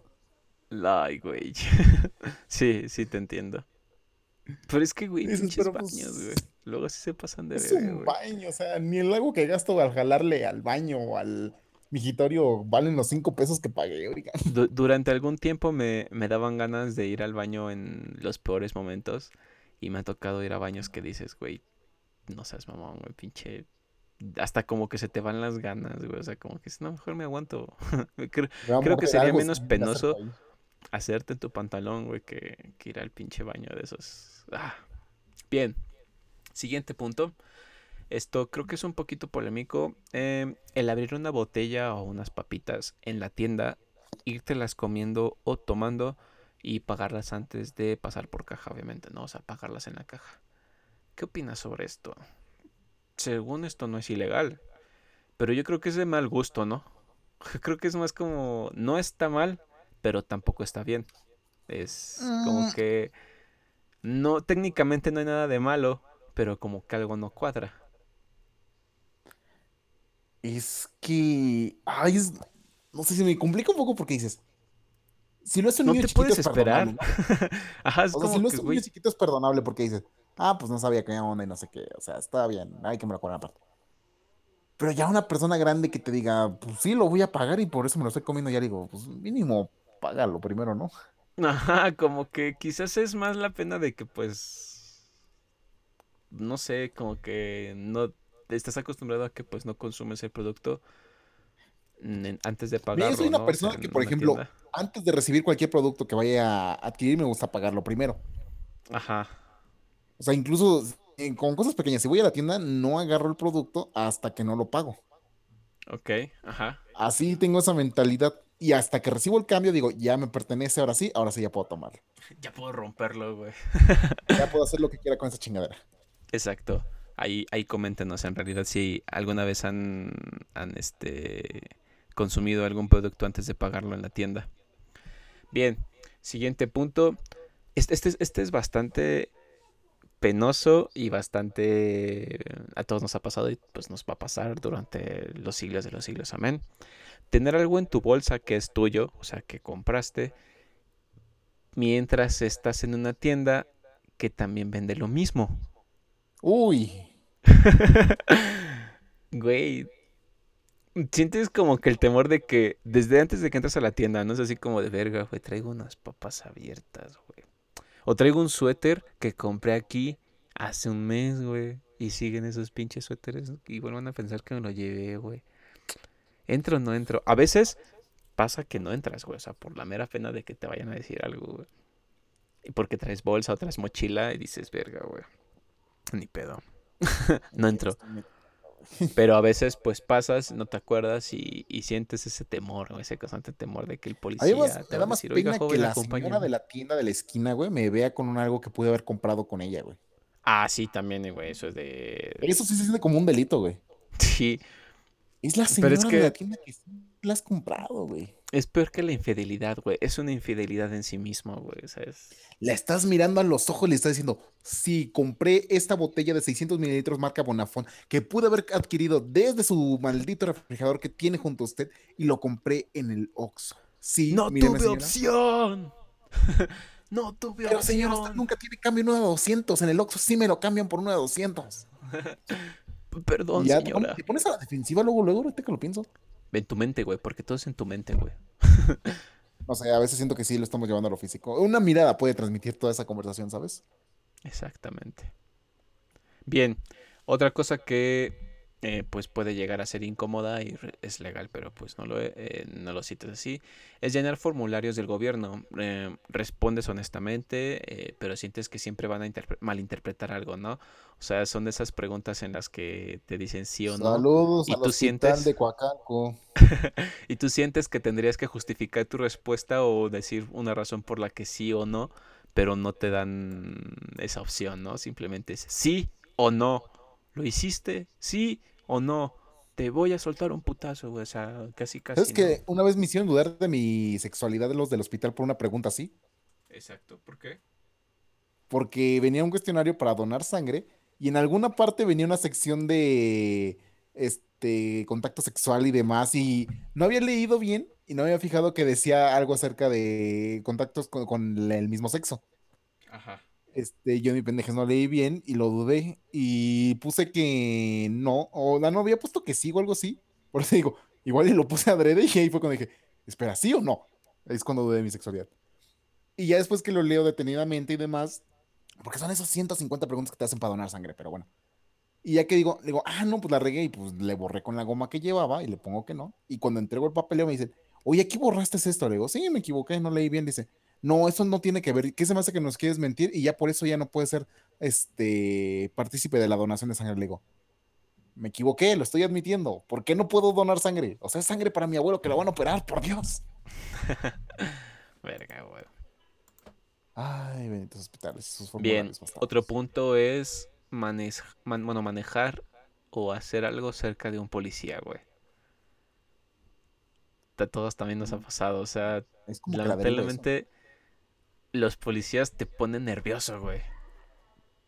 Speaker 2: Ay, güey. sí, sí te entiendo. Pero es que, güey, pinches
Speaker 1: pero, pues,
Speaker 2: baños, güey. Luego sí se pasan de
Speaker 1: Es un
Speaker 2: güey.
Speaker 1: baño, o sea, ni el agua que gasto al jalarle al baño o al migitorio valen los 5 pesos que pagué, oiga.
Speaker 2: Du- durante algún tiempo me, me daban ganas de ir al baño en los peores momentos. Y me ha tocado ir a baños que dices, güey, no seas mamón, güey, pinche. Hasta como que se te van las ganas, güey. O sea, como que no, mejor me aguanto. Creo, Creo que sería menos penoso hacerte en tu pantalón, güey, que, que ir al pinche baño de esos. Ah. Bien. Siguiente punto. Esto creo que es un poquito polémico. Em, el abrir una botella o unas papitas en la tienda, írtelas comiendo o tomando y pagarlas antes de pasar por caja, obviamente, ¿no? O sea, pagarlas en la caja. ¿Qué opinas sobre esto? Según esto no es ilegal, pero yo creo que es de mal gusto, ¿no? Creo que es más como, no está mal, pero tampoco está bien. Es como
Speaker 1: Mm.
Speaker 2: que no, técnicamente no hay nada de malo, pero como que algo no cuadra.
Speaker 1: Es que. Ay, es- no sé si me complica un poco porque dices. Si lo es un
Speaker 2: No
Speaker 1: niño
Speaker 2: te
Speaker 1: chiquito
Speaker 2: puedes
Speaker 1: es
Speaker 2: esperar.
Speaker 1: perdonable, ¿no?
Speaker 2: Ajá, es
Speaker 1: O sea, si
Speaker 2: que,
Speaker 1: es un niño chiquito es perdonable porque dices, ah, pues no sabía qué onda y no sé qué. O sea, está bien, hay que me lo cobran aparte. Pero ya una persona grande que te diga, pues sí, lo voy a pagar y por eso me lo estoy comiendo, ya digo, pues mínimo, págalo primero, ¿no?
Speaker 2: Ajá, como que quizás es más la pena de que pues no sé, como que no estás acostumbrado a que pues no consumes el producto antes de pagarlo,
Speaker 1: yo soy una persona que, por ejemplo,
Speaker 2: tienda.
Speaker 1: antes de recibir cualquier producto que vaya a adquirir, me gusta pagarlo primero.
Speaker 2: Ajá,
Speaker 1: O sea, incluso eh, con cosas pequeñas, si voy a la tienda, no agarro el producto hasta que no lo pago.
Speaker 2: ok, ajá.
Speaker 1: Así tengo esa mentalidad. Y hasta que recibo el cambio, digo, ya me pertenece, ahora sí, ahora sí ya puedo tomarlo.
Speaker 2: Ya puedo romperlo, güey.
Speaker 1: Ya puedo hacer lo que quiera con esa chingadera.
Speaker 2: Exacto. Ahí, ahí coméntenos en realidad si alguna vez han, han este, consumido algún producto antes de pagarlo en la tienda. Bien, siguiente punto. Este, este, es- este es bastante penoso y bastante... A todos nos ha pasado y pues nos va a pasar durante los siglos de los siglos. Amén. Tener algo en tu bolsa que es tuyo, o sea, que compraste, mientras estás en una tienda que también vende lo mismo.
Speaker 1: Uy,
Speaker 2: Güey, sientes como que el temor de que desde antes de que entras a la tienda, no es así como de verga, güey, traigo unas papas abiertas, güey. O traigo un suéter que compré aquí hace un mes, güey. Y siguen esos pinches suéteres y vuelvan a pensar que me lo llevé, güey. ¿Entro o no entro? A veces pasa que no entras, güey. O sea, por la mera pena de que te vayan a decir algo, güey. Y porque traes bolsa o traes mochila y dices, verga, güey. Ni pedo. no entro. Pero a veces pues pasas, no te acuerdas y, y sientes ese temor, o ese constante temor de que el policía
Speaker 1: Además,
Speaker 2: te va
Speaker 1: da
Speaker 2: a
Speaker 1: más
Speaker 2: decir, oiga,
Speaker 1: pena que
Speaker 2: joven,
Speaker 1: la señora
Speaker 2: acompáñeme".
Speaker 1: de la tienda de la esquina, güey, me vea con un algo que pude haber comprado con ella, güey.
Speaker 2: Ah, sí, también, güey, eso es de...
Speaker 1: Eso sí se siente como un delito, güey.
Speaker 2: Sí,
Speaker 1: Es la
Speaker 2: Pero
Speaker 1: señora
Speaker 2: es
Speaker 1: de
Speaker 2: que-
Speaker 1: la tienda que sí la has comprado, güey.
Speaker 2: Es peor que la infidelidad, güey. Es una infidelidad en sí mismo, güey, ¿sabes?
Speaker 1: La estás mirando a los ojos y le estás diciendo, sí, compré esta botella de 600 mililitros marca Bonafón que pude haber adquirido desde su maldito refrigerador que tiene junto a usted y lo compré en el Oxxo. Sí,
Speaker 2: ¡No tuve
Speaker 1: señora.
Speaker 2: opción! ¡No tuve
Speaker 1: Pero señora, usted
Speaker 2: opción!
Speaker 1: nunca tiene cambio uno de 200. En el Oxxo sí me lo cambian por uno de 200.
Speaker 2: Perdón,
Speaker 1: Y ya
Speaker 2: señora.
Speaker 1: te pones a la defensiva luego, luego, ahorita que lo pienso.
Speaker 2: En tu mente, güey, porque todo es en tu mente, güey.
Speaker 1: No sé, a veces siento que sí lo estamos llevando a lo físico. Una mirada puede transmitir toda esa conversación, ¿sabes?
Speaker 2: Exactamente. Bien, otra cosa que eh, pues puede llegar a ser incómoda y es legal, pero pues no lo, eh, no lo cites así. Es llenar formularios del gobierno. Eh, respondes honestamente, pero sientes que siempre van a malinterpretar algo, ¿no? O sea, son de esas preguntas en las que te dicen sí o no.
Speaker 1: Saludos y tú sientes de Coacalco.
Speaker 2: y tú sientes que tendrías que justificar tu respuesta o decir una razón por la que sí o no, pero no te dan esa opción, ¿no? Simplemente es sí o no. ¿Lo hiciste? Sí o no, te voy a soltar un putazo, güey. O sea, casi, casi.
Speaker 1: Es que una vez me hicieron dudar de mi sexualidad de los del hospital por una pregunta así?
Speaker 2: Exacto, ¿por qué?
Speaker 1: Porque venía un cuestionario para donar sangre y en alguna parte venía una sección de este contacto sexual y demás y no había leído bien y no había fijado que decía algo acerca de contactos con, con el mismo sexo.
Speaker 2: Ajá.
Speaker 1: Este, yo mi pendejes no leí bien y lo dudé y puse que no, o no había puesto que sí o algo así. Por eso digo, igual y lo puse adrede y ahí fue cuando dije, espera, ¿sí o no? Es cuando dudé de mi sexualidad. Y ya después que lo leo detenidamente y demás, porque son esas 150 preguntas que te hacen para donar sangre, pero bueno. Y ya que digo, digo, ah, no, pues la regué y pues le borré con la goma que llevaba y le pongo que no. Y cuando entrego el papeleo me dicen, oye, aquí borraste esto. Le digo, sí, me equivoqué, no leí bien. Dice, no, eso no tiene que ver. ¿Qué se me hace que nos quieres mentir? Y ya por eso ya no puede ser este partícipe de la donación de sangre. Le digo, me equivoqué, lo estoy admitiendo. ¿Por qué no puedo donar sangre? O sea, es sangre para mi abuelo que lo van a operar, por Dios.
Speaker 2: Verga, güey.
Speaker 1: Ay, benditos hospitales.
Speaker 2: Bien, otro punto es bueno, manejar o hacer algo cerca de un policía, güey. A todos también nos ha mm. pasado, o sea, lamentablemente los policías te ponen nervioso, güey.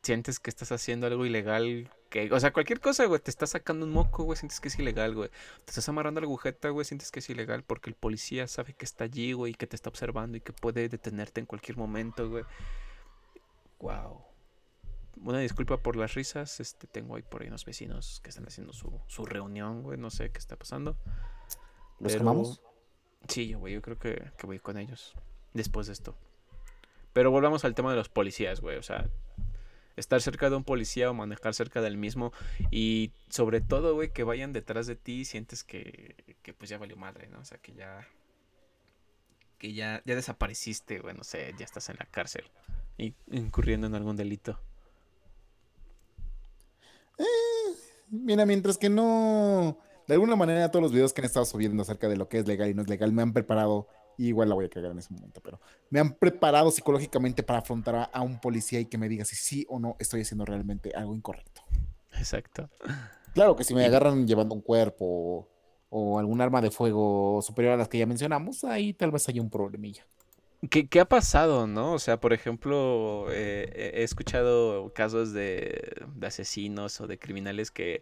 Speaker 2: Sientes que estás haciendo algo ilegal. Que, o sea, cualquier cosa, güey. Te estás sacando un moco, güey. Sientes que es ilegal, güey. Te estás amarrando la agujeta, güey. Sientes que es ilegal porque el policía sabe que está allí, güey. Y que te está observando y que puede detenerte en cualquier momento, güey. Wow. Una disculpa por las risas. Este, tengo ahí por ahí unos vecinos que están haciendo su, su reunión, güey. No sé qué está pasando.
Speaker 1: ¿Los Pero...
Speaker 2: Sí, güey. Yo creo que, que voy con ellos. Después de esto. Pero volvamos al tema de los policías, güey. O sea, estar cerca de un policía o manejar cerca del mismo. Y sobre todo, güey, que vayan detrás de ti y sientes que, que pues ya valió madre, ¿no? O sea, que ya... Que ya, ya desapareciste, güey, no sé, ya estás en la cárcel. Y incurriendo en algún delito.
Speaker 1: Eh, mira, mientras que no... De alguna manera todos los videos que han estado subiendo acerca de lo que es legal y no es legal me han preparado igual la voy a cagar en ese momento, pero me han preparado psicológicamente para afrontar a, un policía y que me diga si sí o no estoy haciendo realmente algo incorrecto.
Speaker 2: Exacto.
Speaker 1: Claro que si me agarran llevando un cuerpo o, algún arma de fuego superior a las que ya mencionamos, ahí tal vez haya un problemilla.
Speaker 2: ¿Qué, ¿Qué, ha pasado, no? O sea, por ejemplo, eh, he escuchado casos de, de, asesinos o de criminales que,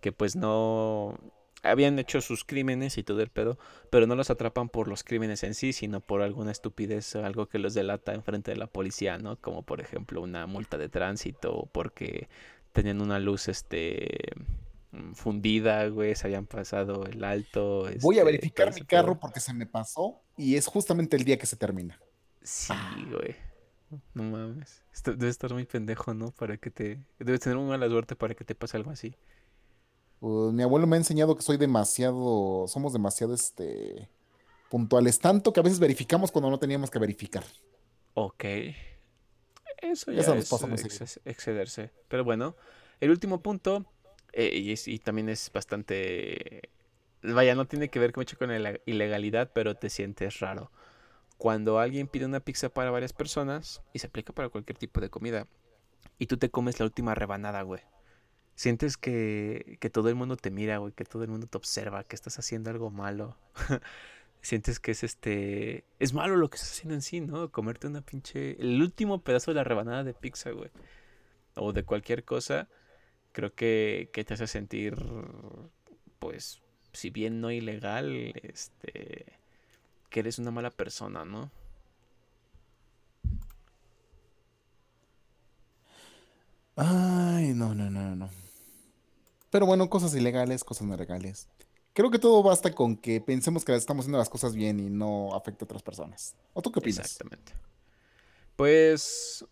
Speaker 2: que pues no, habían hecho sus crímenes y todo el pedo, pero no los atrapan por los crímenes en sí, sino por alguna estupidez o algo que los delata en frente de la policía, ¿no? Como por ejemplo una multa de tránsito o porque tenían una luz este mm, fundida, güey, se habían pasado el alto.
Speaker 1: Voy a
Speaker 2: este,
Speaker 1: verificar mi carro porque se me pasó y es justamente el día que se termina.
Speaker 2: Sí, güey. No mames. debe estar muy pendejo, ¿no? Para que te... Debes tener muy mala suerte para que te pase algo así.
Speaker 1: Pues, mi abuelo me ha enseñado que soy demasiado, somos demasiado este, puntuales, tanto que a veces verificamos cuando no teníamos que verificar.
Speaker 2: Ok. Eso ya, es excederse. Pero bueno, el último punto, eh, y, también es bastante... Vaya, no tiene que ver mucho con la ilegalidad, pero te sientes raro. Cuando alguien pide una pizza para varias personas, y se aplica para cualquier tipo de comida, y tú te comes la última rebanada, güey sientes que, que todo el mundo te mira, güey, que todo el mundo te observa, que estás haciendo algo malo. sientes que es este. Es malo lo que estás haciendo en sí, ¿no? Comerte una pinche. El último pedazo de la rebanada de pizza, güey. O de cualquier cosa. Creo que, que te hace sentir. Pues. Si bien no ilegal. Este. Que eres una mala persona, ¿no?
Speaker 1: Ay, no, no, no, no. Pero bueno, cosas ilegales, cosas no legales. Creo que todo basta con que pensemos que estamos haciendo las cosas bien y no afecta a otras personas. ¿O tú qué opinas?
Speaker 2: Exactamente. Pues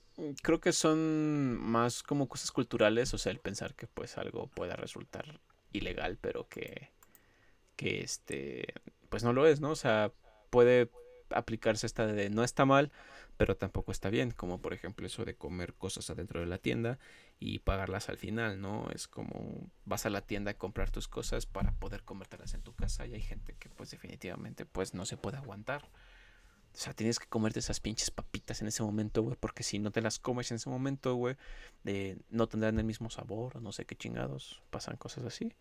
Speaker 2: creo que son más como cosas culturales, o sea, el pensar que pues algo pueda resultar ilegal, pero que, que este, pues no lo es, ¿no? O sea, puede aplicarse esta de no está mal, pero tampoco está bien, como por ejemplo eso de comer cosas adentro de la tienda y pagarlas al final, ¿no? Es como vas a la tienda a comprar tus cosas para poder comértelas en tu casa y hay gente que pues definitivamente pues no se puede aguantar. O sea, tienes que comerte esas pinches papitas en ese momento, güey, porque si no te las comes en ese momento, güey, eh, no tendrán el mismo sabor no sé qué chingados, pasan cosas así.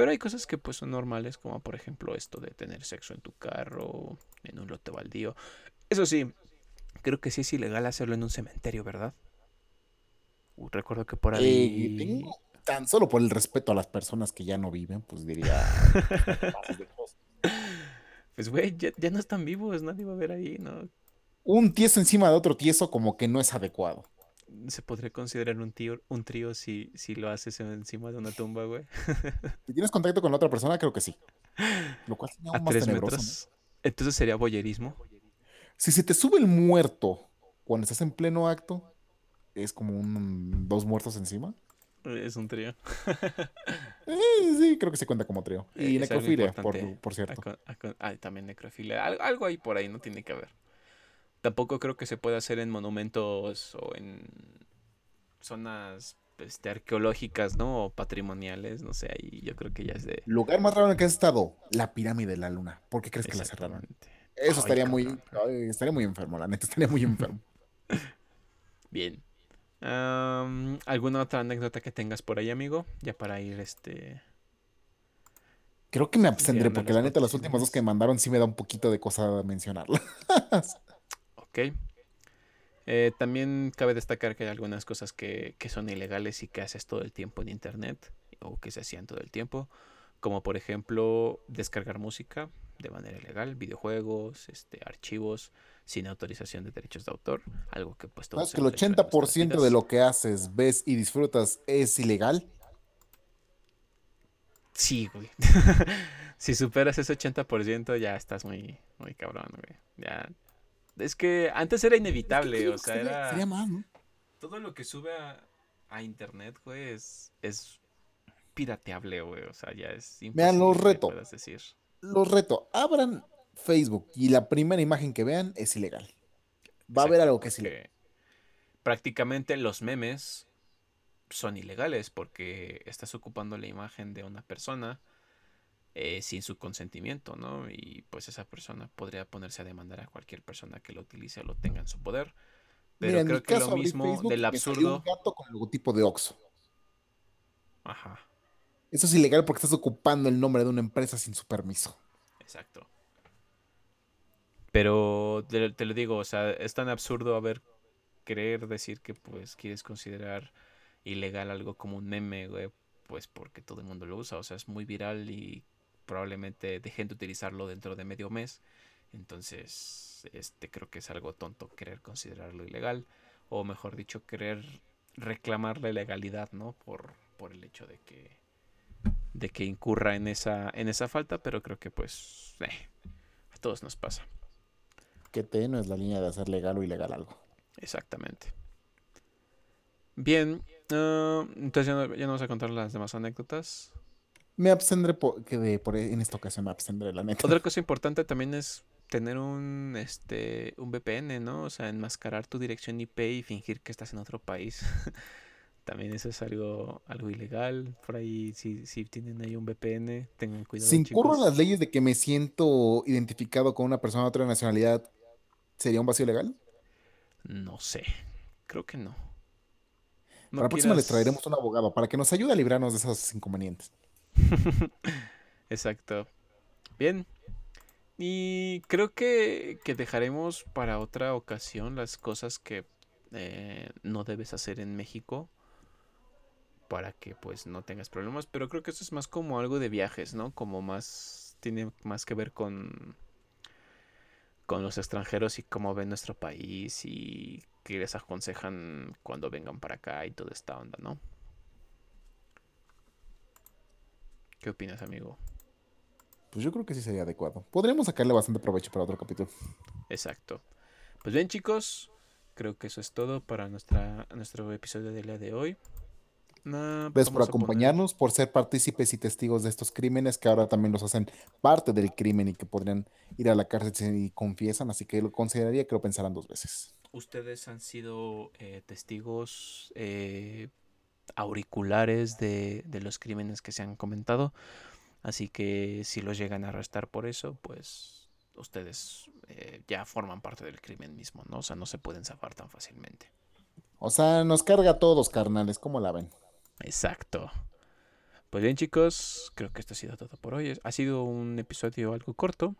Speaker 2: Pero hay cosas que pues son normales, como por ejemplo esto de tener sexo en tu carro, en un lote baldío. Eso sí, creo que sí es ilegal hacerlo en un cementerio, ¿verdad? Uh, recuerdo que por ahí...
Speaker 1: Eh, tengo- tan solo por el respeto a las personas que ya no viven, pues diría...
Speaker 2: Pues güey, ya, ya no están vivos, nadie va a ver ahí, ¿no?
Speaker 1: Un tieso encima de otro tieso como que no es adecuado.
Speaker 2: Se podría considerar un, tío, un trío si, si lo haces encima de una tumba, güey.
Speaker 1: Si tienes contacto con la otra persona, creo que sí. Lo cual sería
Speaker 2: A
Speaker 1: aún más
Speaker 2: tres
Speaker 1: tenebroso. ¿no?
Speaker 2: metros. Entonces sería boyerismo.
Speaker 1: Si se te sube el muerto cuando estás en pleno acto, es como un dos muertos encima.
Speaker 2: Es un trío.
Speaker 1: Eh, sí, creo que se cuenta como trío.
Speaker 2: Eh,
Speaker 1: Y
Speaker 2: es algo
Speaker 1: necrofilia, por, por cierto.
Speaker 2: ah, también necrofilia. Al- Algo ahí por ahí no tiene que haber. Tampoco creo que se pueda hacer en monumentos o en zonas este, arqueológicas, ¿no? O patrimoniales, no sé, ahí yo creo que ya es de...
Speaker 1: Lugar más raro en el que has estado, la pirámide de la luna. ¿Por qué crees que la cerraron? Eso
Speaker 2: Ay,
Speaker 1: estaría muy,
Speaker 2: cabrón.
Speaker 1: ay, estaría muy enfermo, la neta, estaría muy enfermo.
Speaker 2: Bien. ¿Alguna otra anécdota que tengas por ahí, amigo? Ya para ir, este...
Speaker 1: Creo que me abstendré porque la neta las últimas dos que me mandaron sí me da un poquito de cosa mencionarlas.
Speaker 2: Ok. Eh, también cabe destacar que hay algunas cosas que, que son ilegales y que haces todo el tiempo en internet o que se hacían todo el tiempo, como por ejemplo descargar música de manera ilegal, videojuegos, este, archivos sin autorización de derechos de autor, algo que pues todos
Speaker 1: ¿Sabes que el
Speaker 2: hemos hecho en nuestras
Speaker 1: 80% de lo que haces, ves y disfrutas es ilegal?
Speaker 2: Sí, güey. si superas ese 80% ya estás muy, muy cabrón, güey. Ya. Es que antes era
Speaker 1: Es que
Speaker 2: inevitable, o sea,
Speaker 1: sería,
Speaker 2: era...
Speaker 1: sería más, ¿no?
Speaker 2: todo lo que sube a, a internet, güey, es, es pirateable, güey. O sea, ya es
Speaker 1: Vean, los
Speaker 2: imposible
Speaker 1: reto.
Speaker 2: decir.
Speaker 1: Los reto, abran Facebook y la primera imagen que vean es ilegal. Va a haber algo que es ilegal.
Speaker 2: Prácticamente los memes son ilegales porque estás ocupando la imagen de una persona eh, sin su consentimiento, ¿no? Y pues esa persona podría ponerse a demandar a cualquier persona que lo utilice o lo tenga en su poder. Pero
Speaker 1: Mira, en
Speaker 2: creo
Speaker 1: mi
Speaker 2: que
Speaker 1: caso
Speaker 2: lo mismo
Speaker 1: Facebook
Speaker 2: del absurdo.
Speaker 1: un gato con el logotipo de Oxxo.
Speaker 2: Ajá,
Speaker 1: Eso es ilegal porque estás ocupando el nombre de una empresa sin su permiso.
Speaker 2: exacto. Pero te, te lo digo, o sea, es tan absurdo haber querer decir que pues quieres considerar ilegal algo como un meme, güey, pues porque todo el mundo lo usa, o sea, es muy viral y probablemente dejen de utilizarlo dentro de medio mes. Entonces, este creo que es algo tonto querer considerarlo ilegal o mejor dicho, querer reclamar la legalidad, ¿no? Por por el hecho de que de que incurra en esa en esa falta, pero creo que pues eh, a todos nos pasa.
Speaker 1: Que no es la línea de hacer legal o ilegal algo.
Speaker 2: Exactamente. Bien, ah, entonces ya no, ya no vamos a contar las demás anécdotas.
Speaker 1: Me abstendré por, que de, por, en esta ocasión me abstendré, la neta.
Speaker 2: Otra cosa importante también es tener un este un VPN, ¿no? O sea, enmascarar tu dirección IP y fingir que estás en otro país. también eso es algo algo ilegal. Por ahí si, si tienen ahí un VPN, tengan cuidado,
Speaker 1: Si incurro en las leyes de que me siento identificado con una persona de otra nacionalidad, ¿sería un vacío legal?
Speaker 2: No sé. Creo que no. No
Speaker 1: para la próxima les traeremos un abogado para que nos ayude a librarnos de esos inconvenientes.
Speaker 2: Exacto. Bien. Y creo que, que dejaremos para otra ocasión las cosas que eh, no debes hacer en México para que pues no tengas problemas. Pero creo que eso es más como algo de viajes, ¿no? Como más tiene más que ver con con los extranjeros y cómo ven nuestro país y qué les aconsejan cuando vengan para acá y toda esta onda, ¿no? ¿Qué opinas, amigo?
Speaker 1: Pues yo creo que sí sería adecuado. Podríamos sacarle bastante provecho para otro capítulo.
Speaker 2: Exacto. Pues bien, chicos, creo que eso es todo para nuestra, nuestro episodio del día de hoy. Nah,
Speaker 1: Gracias por
Speaker 2: poner-
Speaker 1: acompañarnos, por ser partícipes y testigos de estos crímenes que ahora también los hacen parte del crimen y que podrían ir a la cárcel si confiesan, así que lo consideraría que lo pensaran dos veces.
Speaker 2: Ustedes han sido eh, testigos eh, auriculares de, de los crímenes que se han comentado. Así que si los llegan a arrestar por eso, pues ustedes eh, ya forman parte del crimen mismo, ¿no? O sea, no se pueden zafar tan fácilmente.
Speaker 1: O sea, nos carga a todos, carnales, ¿cómo la ven?
Speaker 2: Exacto. Pues bien, chicos, creo que esto ha sido todo por hoy. Ha sido un episodio algo corto.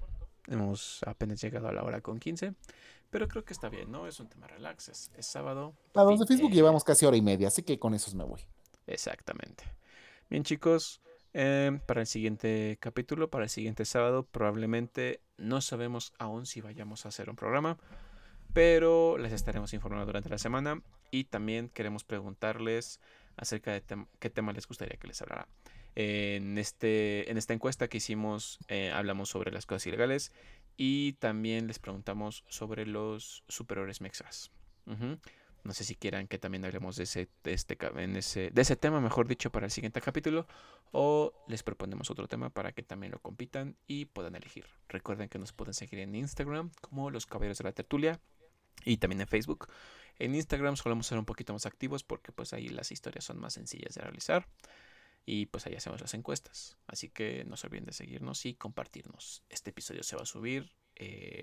Speaker 2: Hemos apenas llegado a la hora con 15. Pero creo que está bien, ¿no? Es un tema relax. Es, es sábado.
Speaker 1: Para los de Facebook
Speaker 2: eh,
Speaker 1: llevamos casi hora y media, así que con esos me voy.
Speaker 2: Exactamente. Bien, chicos, eh, para el siguiente capítulo, para el siguiente sábado, probablemente no sabemos aún si vayamos a hacer un programa, pero les estaremos informando durante la semana y también queremos preguntarles acerca de tem- qué tema les gustaría que les hablara. En, este, en esta encuesta que hicimos, eh, hablamos sobre las cosas ilegales y también les preguntamos sobre los superiores mexas. No sé si quieran que también hablemos de ese, de este, ese, de ese tema, mejor dicho, para el siguiente capítulo. O les proponemos otro tema para que también lo compitan y puedan elegir. Recuerden que nos pueden seguir en Instagram como Los Caballeros de la Tertulia y también en Facebook. En Instagram solemos ser un poquito más activos porque pues ahí las historias son más sencillas de realizar. Y pues ahí hacemos las encuestas. Así que no se olviden de seguirnos y compartirnos. Este episodio se va a subir eh,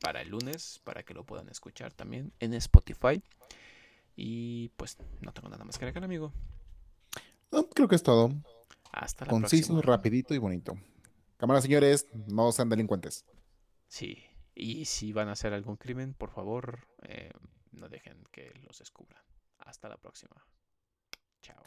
Speaker 2: para el lunes, para que lo puedan escuchar también en Spotify. Y pues no tengo nada más que agregar, amigo.
Speaker 1: No, creo que es todo.
Speaker 2: Hasta la
Speaker 1: Conciso,
Speaker 2: próxima.
Speaker 1: rapidito y bonito. Cámara, señores, no sean delincuentes.
Speaker 2: Sí. Y si van a hacer algún crimen, por favor, eh, no dejen que los descubran. Hasta la próxima. Chao.